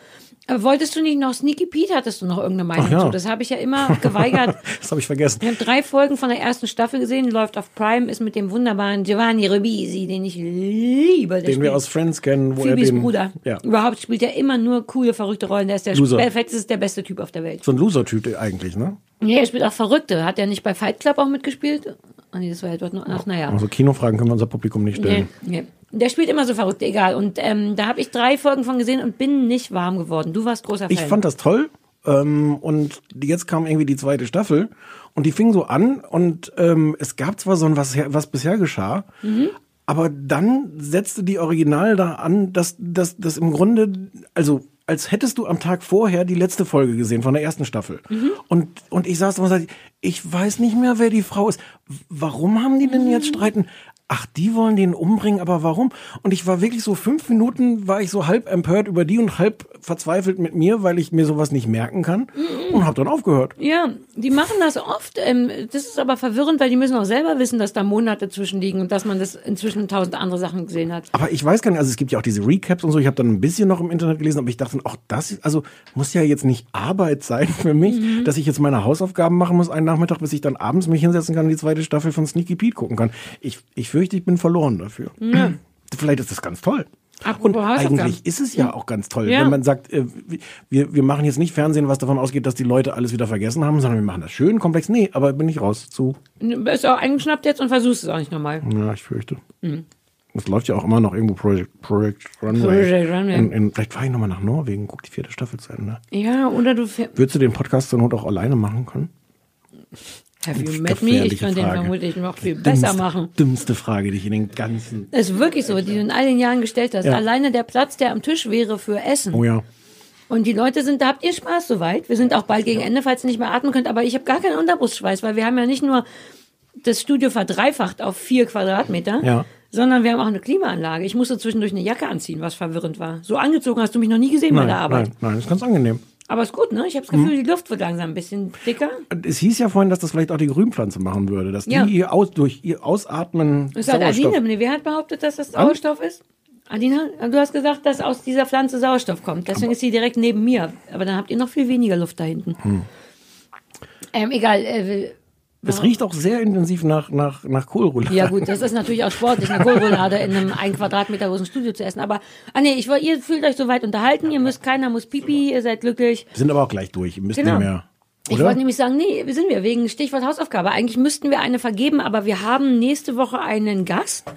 Wolltest du nicht noch Sneaky Pete? Hattest du noch irgendeine Meinung ja. zu? Das habe ich ja immer geweigert. Das habe ich vergessen. Ich habe drei Folgen von der ersten Staffel gesehen, läuft auf Prime, ist mit dem wunderbaren Giovanni Ribisi, den ich liebe. Der Den wir spielt aus Friends kennen, wo Phoebes er den, Bruder. Ja, Überhaupt spielt er immer nur coole, verrückte Rollen. Der ist der perfekt, ist der beste Typ auf der Welt. so ein Loser-Typ eigentlich, ne? Nee, er spielt auch Verrückte. Hat er nicht bei Fight Club auch mitgespielt? Ah, nee, das war ja dort nur. Ach, naja. Also Kinofragen können wir unser Publikum nicht Nee, stellen. nee. Der spielt immer so verrückt, egal. Und ähm, da habe ich drei Folgen von gesehen und bin nicht warm geworden. Du warst großer Fan. Ich fand das toll. Ähm, und jetzt kam irgendwie die zweite Staffel und die fing so an und ähm, es gab zwar so ein, was, was bisher geschah, Mhm. aber dann setzte die Original da an, dass dass das im Grunde, also als hättest du am Tag vorher die letzte Folge gesehen von der ersten Staffel. Mhm. Und, und ich saß da und sagte, ich weiß nicht mehr, wer die Frau ist. Warum haben die denn jetzt Mhm. streiten? Ach, die wollen den umbringen, aber warum? Und ich war wirklich so fünf Minuten, war ich so halb empört über die und halb verzweifelt mit mir, weil ich mir sowas nicht merken kann und habe dann aufgehört. Ja, die machen das oft. Ähm, das ist aber verwirrend, weil die müssen auch selber wissen, dass da Monate zwischen liegen und dass man das inzwischen tausend andere Sachen gesehen hat. Aber ich weiß gar nicht, also es gibt ja auch diese Recaps und so, ich habe dann ein bisschen noch im Internet gelesen, aber ich dachte, auch das, also muss ja jetzt nicht Arbeit sein für mich, Mhm. dass ich jetzt meine Hausaufgaben machen muss einen Nachmittag, bis ich dann abends mich hinsetzen kann und die zweite Staffel von Sneaky Pete gucken kann. Ich, ich fürchte, ich bin verloren dafür. Vielleicht ist das ganz toll. Apropos Und eigentlich ist es ja auch ganz toll, Ja. wenn man sagt, äh, wir, wir machen jetzt nicht Fernsehen, was davon ausgeht, dass die Leute alles wieder vergessen haben, sondern wir machen das schön komplex. Nee, aber bin ich raus zu. Bist auch eingeschnappt jetzt und versuchst es auch nicht nochmal. Ja, ich fürchte. Es läuft ja auch immer noch irgendwo Project, Project Runway. Project Runway. In, in, vielleicht fahre ich nochmal nach Norwegen, guck die vierte Staffel zu Ende. Ja, oder du Würdest du den Podcast zur Not auch alleine machen können? Have you met me? Ich könnte den vermutlich noch viel besser Dümmste- machen. Dümmste Frage, die ich in den ganzen. Das ist wirklich so, die du in all den Jahren gestellt hast. Ja. Alleine der Platz, der am Tisch wäre für Essen. Oh ja. Und die Leute sind, da habt ihr Spaß soweit. Wir sind auch bald gegen Ende, falls ihr nicht mehr atmen könnt. Aber ich habe gar keinen Unterbrustschweiß, weil wir haben ja nicht nur das Studio verdreifacht auf vier Quadratmeter, Ja. sondern wir haben auch eine Klimaanlage. Ich musste zwischendurch eine Jacke anziehen, was verwirrend war. So angezogen hast du mich noch nie gesehen bei Nein, der Arbeit. nein, nein, ist ganz angenehm. Aber ist gut, ne? Ich habe das Gefühl, die Luft wird langsam ein bisschen dicker. Es hieß ja vorhin, dass das vielleicht auch die Grünpflanze machen würde, dass Ja. die ihr aus, durch ihr Ausatmen Das hat Sauerstoff. Adina, nee, wer hat behauptet, dass das Sauerstoff ist? Adina, du hast gesagt, dass aus dieser Pflanze Sauerstoff kommt. Deswegen ist sie direkt neben mir. Aber dann habt ihr noch viel weniger Luft da hinten. Hm. Ähm, egal. Äh, Es riecht auch sehr intensiv nach, nach, nach Kohlroulade. ja gut, das ist natürlich auch sportlich, eine Kohlroulade in einem ein Quadratmeter großen Studio zu essen. Aber, ah nee, ich, ihr fühlt euch soweit unterhalten, ihr müsst, keiner muss pipi, ihr seid glücklich. Wir sind aber auch gleich durch. Ihr müsst Genau. nicht mehr. Ich Oder? wollte nämlich sagen, nee, wir sind wir, wegen Stichwort Hausaufgabe. Eigentlich müssten wir eine vergeben, aber wir haben nächste Woche einen Gast.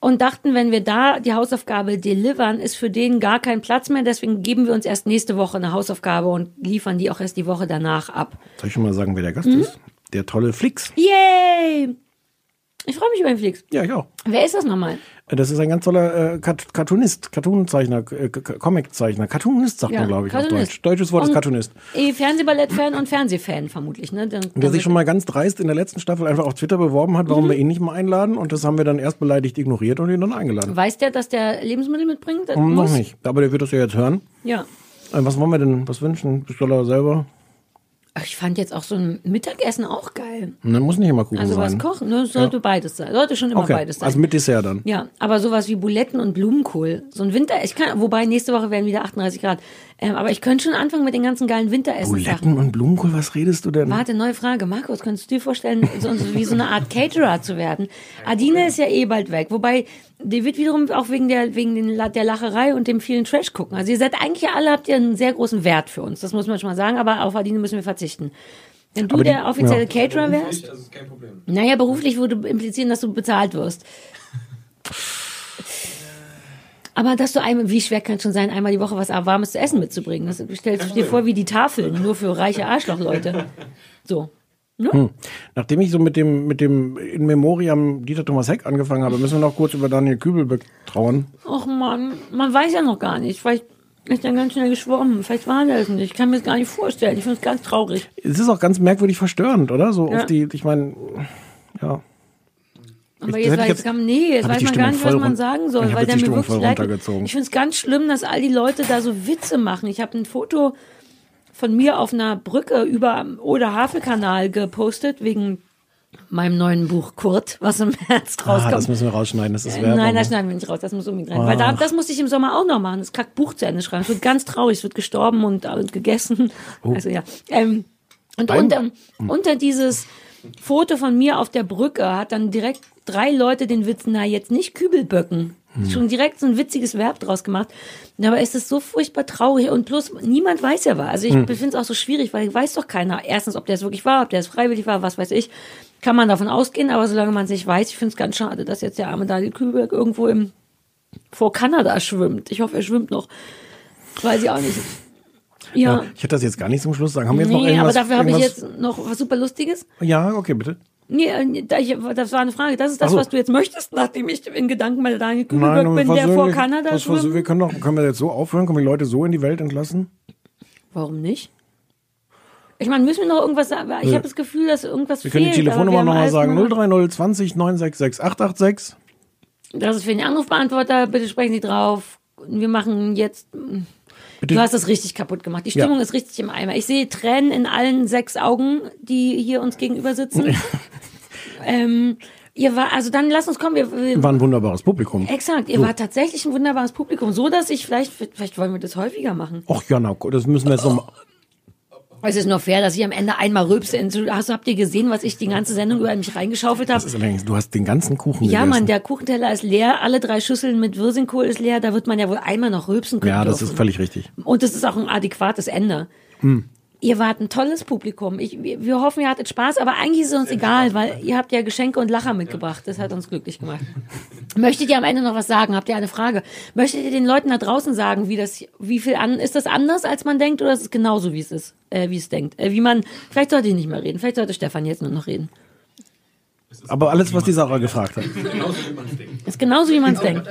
und dachten, wenn wir da die Hausaufgabe delivern, ist für den gar kein Platz mehr. Deswegen geben wir uns erst nächste Woche eine Hausaufgabe und liefern die auch erst die Woche danach ab. Soll ich schon mal sagen, wer der Gast Mhm. ist? Der tolle Flix. Yay! Ich freue mich über den Flix. Ja, ich auch. Wer ist das nochmal? Das ist ein ganz toller äh, Cartoonist, Cartoonzeichner, äh, Comiczeichner. Cartoonist sagt Ja, man, glaube ich, auf. Deutsch. Deutsches Wort ist Und- Cartoonist. Eh, Fernsehballett-Fan und Fernsehfan vermutlich, ne? Dann, der sich schon mal ganz dreist in der letzten Staffel einfach auf Twitter beworben hat, Mhm. warum wir ihn nicht mal einladen. Und das haben wir dann erst beleidigt ignoriert und ihn dann eingeladen. Weiß der, dass der Lebensmittel mitbringt? Das noch muss- nicht. Aber der wird das ja jetzt hören. Ja. Äh, was wollen wir denn? Was wünschen? Soll er selber? Ich fand jetzt auch so ein Mittagessen auch geil. Ne, muss nicht immer Kuchen Also was sein. kochen, ne? Sollte beides sein. Sollte schon immer Okay, beides sein. also mit Dessert dann. ja, aber sowas wie Buletten und Blumenkohl. So ein Winter, ich kann, wobei nächste Woche werden wieder 38 Grad. Ähm, aber ich könnte schon anfangen mit den ganzen geilen Winteressen-Sachen. Buletten und Blumenkohl, was redest du denn? Warte, neue Frage. Markus, könntest du dir vorstellen, so, so wie so eine Art Caterer zu werden? Adine ist ja eh bald weg. Wobei, die wird wiederum auch wegen der, wegen den, der Lacherei und dem vielen Trash gucken. Also ihr seid eigentlich ja alle, habt ihr einen sehr großen Wert für uns. Das muss man schon mal sagen, aber auf Adine müssen wir verzichten. Wenn du die- der offizielle ja. Caterer wärst, Das ist kein Problem. naja, beruflich würde implizieren, dass du bezahlt wirst. Aber dass du einmal, wie schwer kann es schon sein, einmal die Woche was Warmes zu essen mitzubringen? Das, du stellst dir vor wie die Tafeln, nur für reiche Arschlochleute. So. Nachdem ich so mit dem, mit dem In Memoriam Dieter Thomas Heck angefangen habe, müssen wir noch kurz über Daniel Kübel trauern. Och man, man weiß ja noch gar nicht. Vielleicht ist er ganz schnell geschwommen. Vielleicht war es nicht. Ich kann mir das gar nicht vorstellen. Ich finde es ganz traurig. Es ist auch ganz merkwürdig verstörend, oder? So Ja. auf die, ich meine, ja. Aber jetzt, weiß, ich jetzt- kann, nee, jetzt weiß man Stimmung gar nicht, was man sagen soll, weil der mir wirklich leid. Ich finde es ganz schlimm, dass all die Leute da so Witze machen. Ich habe ein Foto von mir auf einer Brücke über oder Havelkanal gepostet wegen meinem neuen Buch Kurt, was im März Ah, rauskommt. das müssen wir rausschneiden, das ist Äh, Werbung. Nein, das schneiden wir nicht raus, das muss unbedingt rein. Weil da, das musste ich im Sommer auch noch machen, das Kackbuch zu Ende schreiben. Es wird ganz traurig, es wird gestorben und, und gegessen. Oh. Also ja. Ähm, und Beim- unter, unter dieses Foto von mir auf der Brücke hat dann direkt drei Leute den Witz, na jetzt nicht Kübelböcken. Hm. Schon direkt so ein witziges Verb draus gemacht. Aber es ist so furchtbar traurig und plus niemand weiß ja was. Also ich Hm. finde es auch so schwierig, weil weiß doch keiner. Erstens, ob der es wirklich war, ob der es freiwillig war, was weiß ich. Kann man davon ausgehen, aber solange man es nicht weiß, ich finde es ganz schade, dass jetzt der arme Daniel Kühlberg irgendwo im, vor Kanada schwimmt. Ich hoffe, er schwimmt noch. Weiß ich auch nicht. Ja. Ja, ich hätte das jetzt gar nicht zum Schluss sagen. Haben wir jetzt noch nee, aber irgendwas? dafür habe ich jetzt noch was super Lustiges. Ja, okay, bitte. Nee, das war eine Frage. Das ist das, so. was du jetzt möchtest, nachdem ich in Gedanken Nein, Kühlberg und bin, der vor Kanada was schwimmt. Wir können doch, können wir jetzt so aufhören? Können wir die Leute so in die Welt entlassen? Warum nicht? Ich meine, müssen wir noch irgendwas sagen? Ich habe das Gefühl, dass irgendwas Wir können die fehlt. Telefonnummer nochmal sagen. nur- 030 20 966 886. Das ist für den Anrufbeantworter. Bitte sprechen Sie drauf. Wir machen jetzt. Bitte. Du hast das richtig kaputt gemacht. Die Ja. Stimmung ist richtig im Eimer. Ich sehe Tränen in allen sechs Augen, die hier uns gegenüber sitzen. ähm, ihr war, also dann lass uns kommen. Wir, wir, War ein wunderbares Publikum. exakt, ihr wart tatsächlich ein wunderbares Publikum, so dass ich vielleicht, vielleicht wollen wir das häufiger machen. Och ja, na, das müssen wir jetzt noch mal. Es ist nur fair, dass ich am Ende einmal rülpse. Hast, habt ihr gesehen, was ich die ganze Sendung über mich reingeschaufelt habe? Du hast den ganzen Kuchen Ja, gegessen. Mann, der Kuchenteller ist leer, alle drei Schüsseln mit Wirsingkohl ist leer, da wird man ja wohl einmal noch rülpsen können. Ja, das dürfen. ist völlig richtig. Und das ist auch ein adäquates Ende. Hm. Ihr wart ein tolles Publikum. Ich, wir wir hoffen, ihr hattet Spaß, aber eigentlich ist es uns egal, weil ihr habt ja Geschenke und Lacher mitgebracht. Das hat uns glücklich gemacht. Möchtet ihr am Ende noch was sagen? Habt ihr eine Frage? Möchtet ihr den Leuten da draußen sagen, wie das, wie viel an, ist das anders, als man denkt, oder ist es genauso, wie es ist, äh, wie es denkt? Äh, wie man, vielleicht sollte ich nicht mehr reden, vielleicht sollte Stefan jetzt nur noch reden. Aber alles, was die Sarah gefragt hat. Ist genauso, wie man es denkt.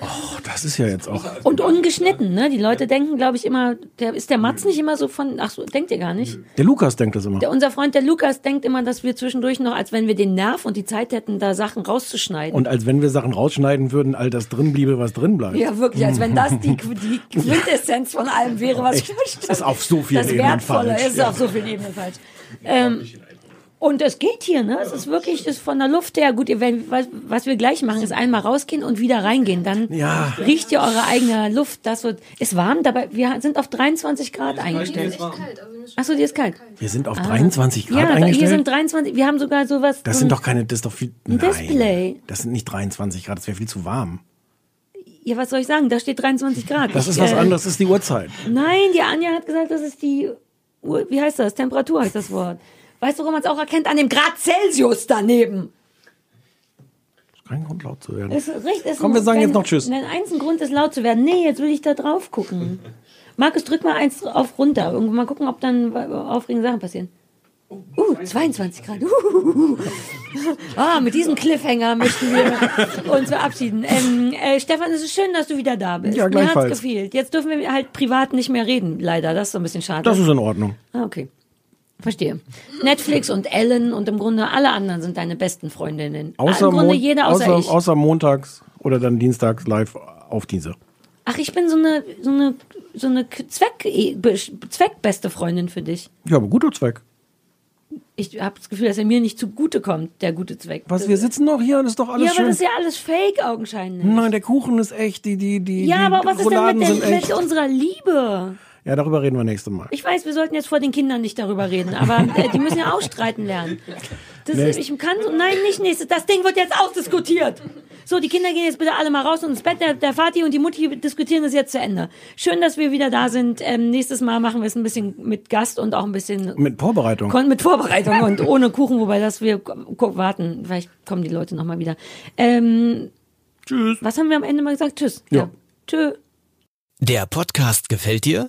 Oh, das ist ja jetzt auch. Und ungeschnitten, ne? Die Leute denken, glaube ich, immer, der, ist der Matz nicht immer so von, ach so, denkt ihr gar nicht? Der Lukas denkt das immer. Der, unser Freund, der Lukas, denkt immer, dass wir zwischendurch noch, als wenn wir den Nerv und die Zeit hätten, da Sachen rauszuschneiden. Und als wenn wir Sachen rausschneiden würden, all das drin bliebe, was drin bleibt. ja, wirklich, als wenn das die, die Quintessenz von allem wäre, was Echt? Das ist auf so vielen Das Ebenen Wertvolle falsch. ist Ja. auf so vielen Ebenen falsch. Ähm, und es geht hier, ne? Es ist wirklich, das ist von der Luft her. Gut, ihr, wenn, was, was wir gleich machen, ist einmal rausgehen und wieder reingehen. Dann Ja. riecht ihr eure eigene Luft. Das wird, ist warm, dabei, wir sind auf 23 Grad eingestellt. Echt kalt. Also Achso, die ist kalt. Wir sind auf 23 Grad Ja, eingestellt. hier sind 23, wir haben sogar sowas. das so sind ein- doch keine, das ist doch viel. Ein Nein, Display. Das sind nicht 23 Grad, das wäre viel zu warm. Ja, was soll ich sagen? Da steht 23 Grad. Das ist was anderes, das ist die Uhrzeit. Nein, die Anja hat gesagt, das ist die, Uhr- wie heißt das? Temperatur heißt das Wort. Weißt du, woran man es auch erkennt? An dem Grad Celsius daneben. Kein Grund laut zu werden. Ist ist Komm, wir sagen wenn, jetzt noch Tschüss. Wenn eins ein Grund ist, laut zu werden. Nee, jetzt will ich da drauf gucken. Markus, drück mal eins auf runter. Irgendwo mal gucken, ob dann aufregende Sachen passieren. Uh, 22 Grad. Uh. Ah, mit diesem Cliffhanger möchten wir uns verabschieden. Ähm, äh, Stefan, es ist schön, dass du wieder da bist. Ja, Mir hat's gleichfalls. gefehlt. Jetzt dürfen wir halt privat nicht mehr reden, leider. Das ist so ein bisschen schade. Das ist in Ordnung. Ah, okay. Verstehe. Netflix und Ellen und im Grunde alle anderen sind deine besten Freundinnen. Außer, Im Grunde Mon- jeder außer, außer, außer montags oder dann dienstags live auf diese. Ach, ich bin so eine, so eine, so eine Zweck, be- zweckbeste Freundin für dich. Ja, aber guter Zweck. Ich habe das Gefühl, dass er mir nicht zugute kommt, der gute Zweck. Was, wir sitzen noch hier und ist doch alles ja, aber schön. das ist ja alles Fake augenscheinlich. Nein, der Kuchen ist echt, die, die, die, ja, die aber was ist denn mit, der, mit unserer Liebe? Ja, darüber reden wir nächstes Mal. Ich weiß, wir sollten jetzt vor den Kindern nicht darüber reden, aber äh, die müssen ja ausstreiten lernen. Das, Nächst- ich kann so, nein, nicht nächstes. Das Ding wird jetzt ausdiskutiert. So, die Kinder gehen jetzt bitte alle mal raus und ins Bett. Der, der Vati und die Mutti diskutieren das jetzt zu Ende. Schön, dass wir wieder da sind. Ähm, nächstes Mal machen wir es ein bisschen mit Gast und auch ein bisschen Mit Vorbereitung. Kon mit Vorbereitung und ohne Kuchen, wobei das wir warten. Vielleicht kommen die Leute noch mal wieder. Ähm, Tschüss. was haben wir am Ende mal gesagt? Tschüss. Ja. Tschö. Der Podcast gefällt dir?